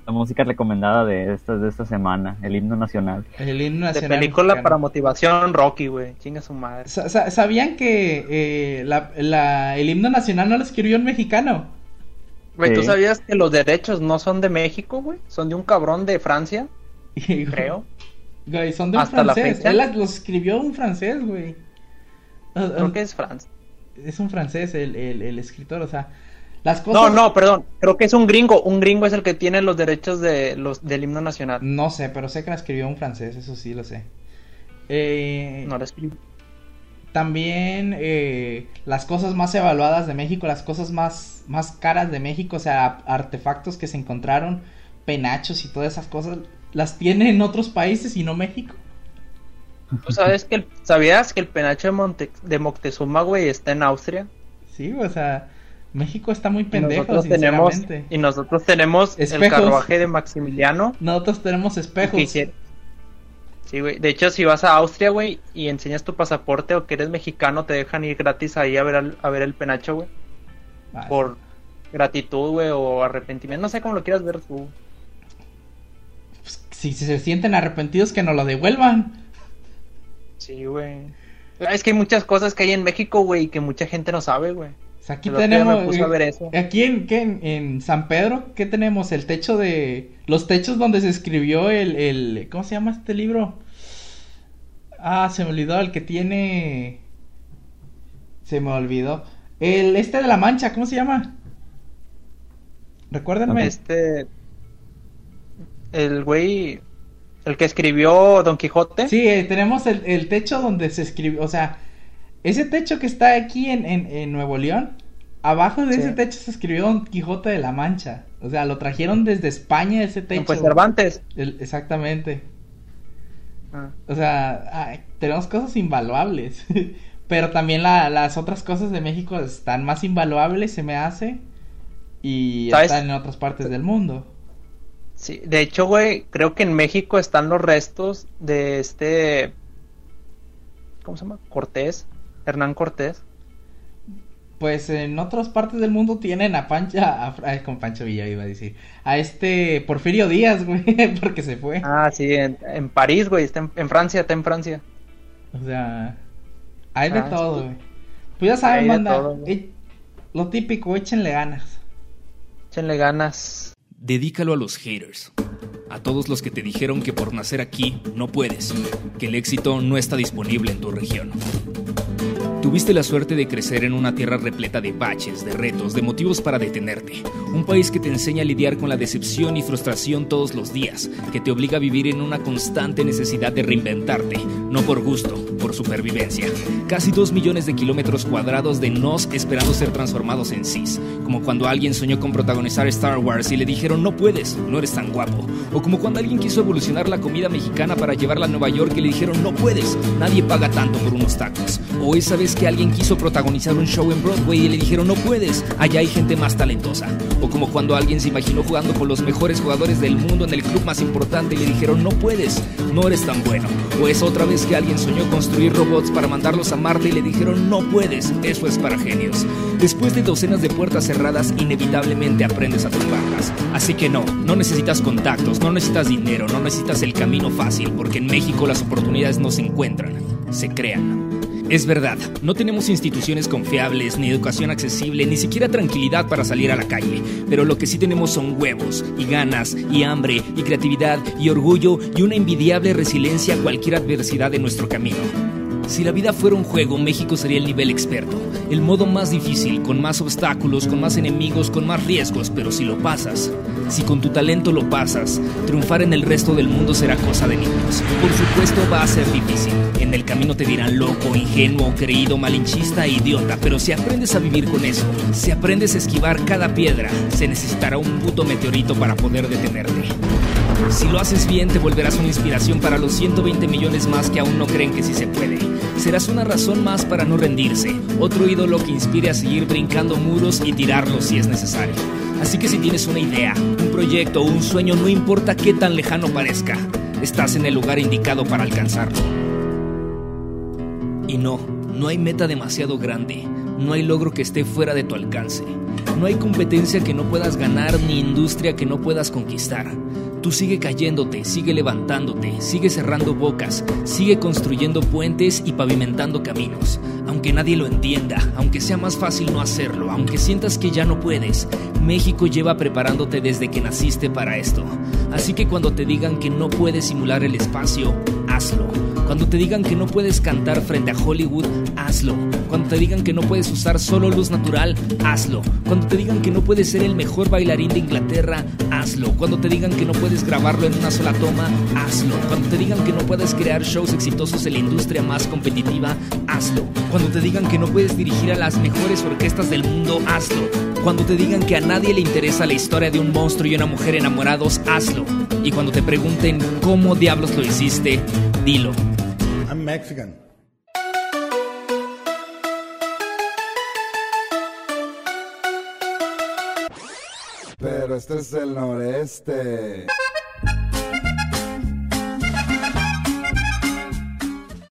S2: La música recomendada de esta, de esta semana, el himno nacional.
S3: el himno
S1: De
S3: nacional.
S1: película
S3: mexicano.
S1: para motivación, Rocky, güey. Chinga su madre.
S3: Sa- sa- ¿Sabían que eh, la- la- el himno nacional no lo escribió un mexicano?
S1: Güey, ¿tú
S2: Sí.
S1: sabías que los derechos no son de México, güey? Son de un cabrón de Francia, creo.
S3: Güey, son de un
S1: Hasta la
S3: francés.
S1: fecha.
S3: Él los escribió un francés, güey.
S1: Creo que es Francia.
S3: Es un francés el, el, el escritor, o sea, las
S1: No,
S3: cosas...
S1: no, perdón. Creo que es un gringo. Un gringo es el que tiene los derechos de los del himno nacional.
S3: No sé, pero sé que la escribió un francés, eso sí lo sé. Eh,
S1: No lo escribí.
S3: También eh, las cosas más evaluadas de México, las cosas más, más caras de México, o sea, artefactos que se encontraron, penachos y todas esas cosas, las tiene en otros países y no México.
S1: ¿Tú sabes que el- sabías que el penacho de, Monte- de Moctezuma, güey, está en Austria?
S3: Sí, o sea, México está muy
S1: Y
S3: pendejo,
S1: nosotros tenemos,
S3: sinceramente.
S1: y nosotros tenemos el carruaje de Maximiliano.
S3: Nosotros tenemos espejos.
S1: Sí, güey. De hecho, si vas a Austria, güey, y enseñas tu pasaporte o que eres mexicano, te dejan ir gratis ahí a ver, al- a ver el penacho, güey.
S3: Vale.
S1: Por gratitud, güey, o arrepentimiento. No sé cómo lo quieras ver tú.
S3: Pues, si se sienten arrepentidos que nos lo devuelvan.
S1: Sí, güey. Es que hay muchas cosas que hay en México, güey, que mucha gente no sabe, güey.
S3: Sea, aquí tenemos.
S1: a ver eso.
S3: Aquí en, en San Pedro, ¿qué tenemos? El techo de. Los techos donde se escribió el, el. ¿Cómo se llama este libro? Ah, se me olvidó, el que tiene. Se me olvidó. El este de la mancha, ¿cómo se llama? Recuérdenme.
S1: Este. El güey. El que escribió Don Quijote.
S3: Sí, eh, tenemos el, el techo donde se escribió. O sea, ese techo que está aquí en, en, en Nuevo León. Abajo de
S1: Sí.
S3: ese techo se escribió Don Quijote de la Mancha. O sea, lo trajeron desde España ese techo.
S1: Pues Cervantes.
S3: El- exactamente.
S1: Ah.
S3: O sea, ay, tenemos cosas invaluables. Pero también la- las otras cosas de México están más invaluables, se me hace. Y
S1: ¿Sabes?
S3: están en otras partes del mundo.
S1: Sí, de hecho, güey, creo que en México están los restos de este. ¿Cómo se llama? Cortés. Hernán Cortés.
S3: Pues en otras partes del mundo tienen a Pancha, a, con Pancho Villa iba a decir, a este Porfirio Díaz, güey, porque se fue.
S1: Ah, sí, en, en París, güey. Está en, en Francia, está en Francia.
S3: O sea, hay de
S1: Ah,
S3: todo, güey. Pues ya saben,
S1: todo, güey.
S3: eh, lo típico, échenle ganas.
S1: Échenle ganas.
S5: Dedícalo a los haters. A todos los que te dijeron que por nacer aquí no puedes, que el éxito no está disponible en tu región. Tuviste la suerte de crecer en una tierra repleta de baches, de retos, de motivos para detenerte. Un país que te enseña a lidiar con la decepción y frustración todos los días, que te obliga a vivir en una constante necesidad de reinventarte, no por gusto, por supervivencia. Casi dos millones de kilómetros cuadrados de nos esperando ser transformados en cis, como cuando alguien soñó con protagonizar Star Wars y le dijeron no puedes, no eres tan guapo. O como cuando alguien quiso evolucionar la comida mexicana para llevarla a Nueva York y le dijeron no puedes, nadie paga tanto por unos tacos. O esa vez que alguien quiso protagonizar un show en Broadway y le dijeron no puedes, allá hay gente más talentosa. O como cuando alguien se imaginó jugando con los mejores jugadores del mundo en el club más importante y le dijeron no puedes, no eres tan bueno. O esa otra vez que alguien soñó construir robots para mandarlos a Marte y le dijeron no puedes, eso es para genios. Después de docenas de puertas cerradas, inevitablemente aprendes a tumbarlas. Así que no, no necesitas contactos, no necesitas dinero, no necesitas el camino fácil, porque en México las oportunidades no se encuentran, se crean. Es verdad, no tenemos instituciones confiables, ni educación accesible, ni siquiera tranquilidad para salir a la calle, pero lo que sí tenemos son huevos, y ganas, y hambre, y creatividad, y orgullo, y una envidiable resiliencia a cualquier adversidad de nuestro camino. Si la vida fuera un juego, México sería el nivel experto, el modo más difícil, con más obstáculos, con más enemigos, con más riesgos, pero si lo pasas, si con tu talento lo pasas, triunfar en el resto del mundo será cosa de niños. Por supuesto va a ser difícil. En el camino te dirán loco, ingenuo, creído, malinchista e idiota, pero si aprendes a vivir con eso, si aprendes a esquivar cada piedra, se necesitará un puto meteorito para poder detenerte. Si lo haces bien, te volverás una inspiración para los 120 millones más que aún no creen que sí se puede. Serás una razón más para no rendirse, otro ídolo que inspire a seguir brincando muros y tirarlos si es necesario. Así que si tienes una idea, un proyecto o un sueño, no importa qué tan lejano parezca, estás en el lugar indicado para alcanzarlo. Y no, no hay meta demasiado grande, no hay logro que esté fuera de tu alcance, no hay competencia que no puedas ganar ni industria que no puedas conquistar. Tú sigue cayéndote, sigue levantándote, sigue cerrando bocas, sigue construyendo puentes y pavimentando caminos. Aunque nadie lo entienda, aunque sea más fácil no hacerlo, aunque sientas que ya no puedes, México lleva preparándote desde que naciste para esto. Así que cuando te digan que no puedes simular el espacio, hazlo. Cuando te digan que no puedes cantar frente a Hollywood, hazlo. Cuando te digan que no puedes usar solo luz natural, hazlo. Cuando te digan que no puedes ser el mejor bailarín de Inglaterra, hazlo. Cuando te digan que no puedes grabarlo en una sola toma, hazlo. Cuando te digan que no puedes crear shows exitosos en la industria más competitiva, hazlo. Cuando te digan que no puedes dirigir a las mejores orquestas del mundo, hazlo. Cuando te digan que a nadie le interesa la historia de un monstruo y una mujer enamorados, hazlo. Y cuando te pregunten cómo diablos lo hiciste, dilo.
S4: I'm Mexican. Pero este es el noreste.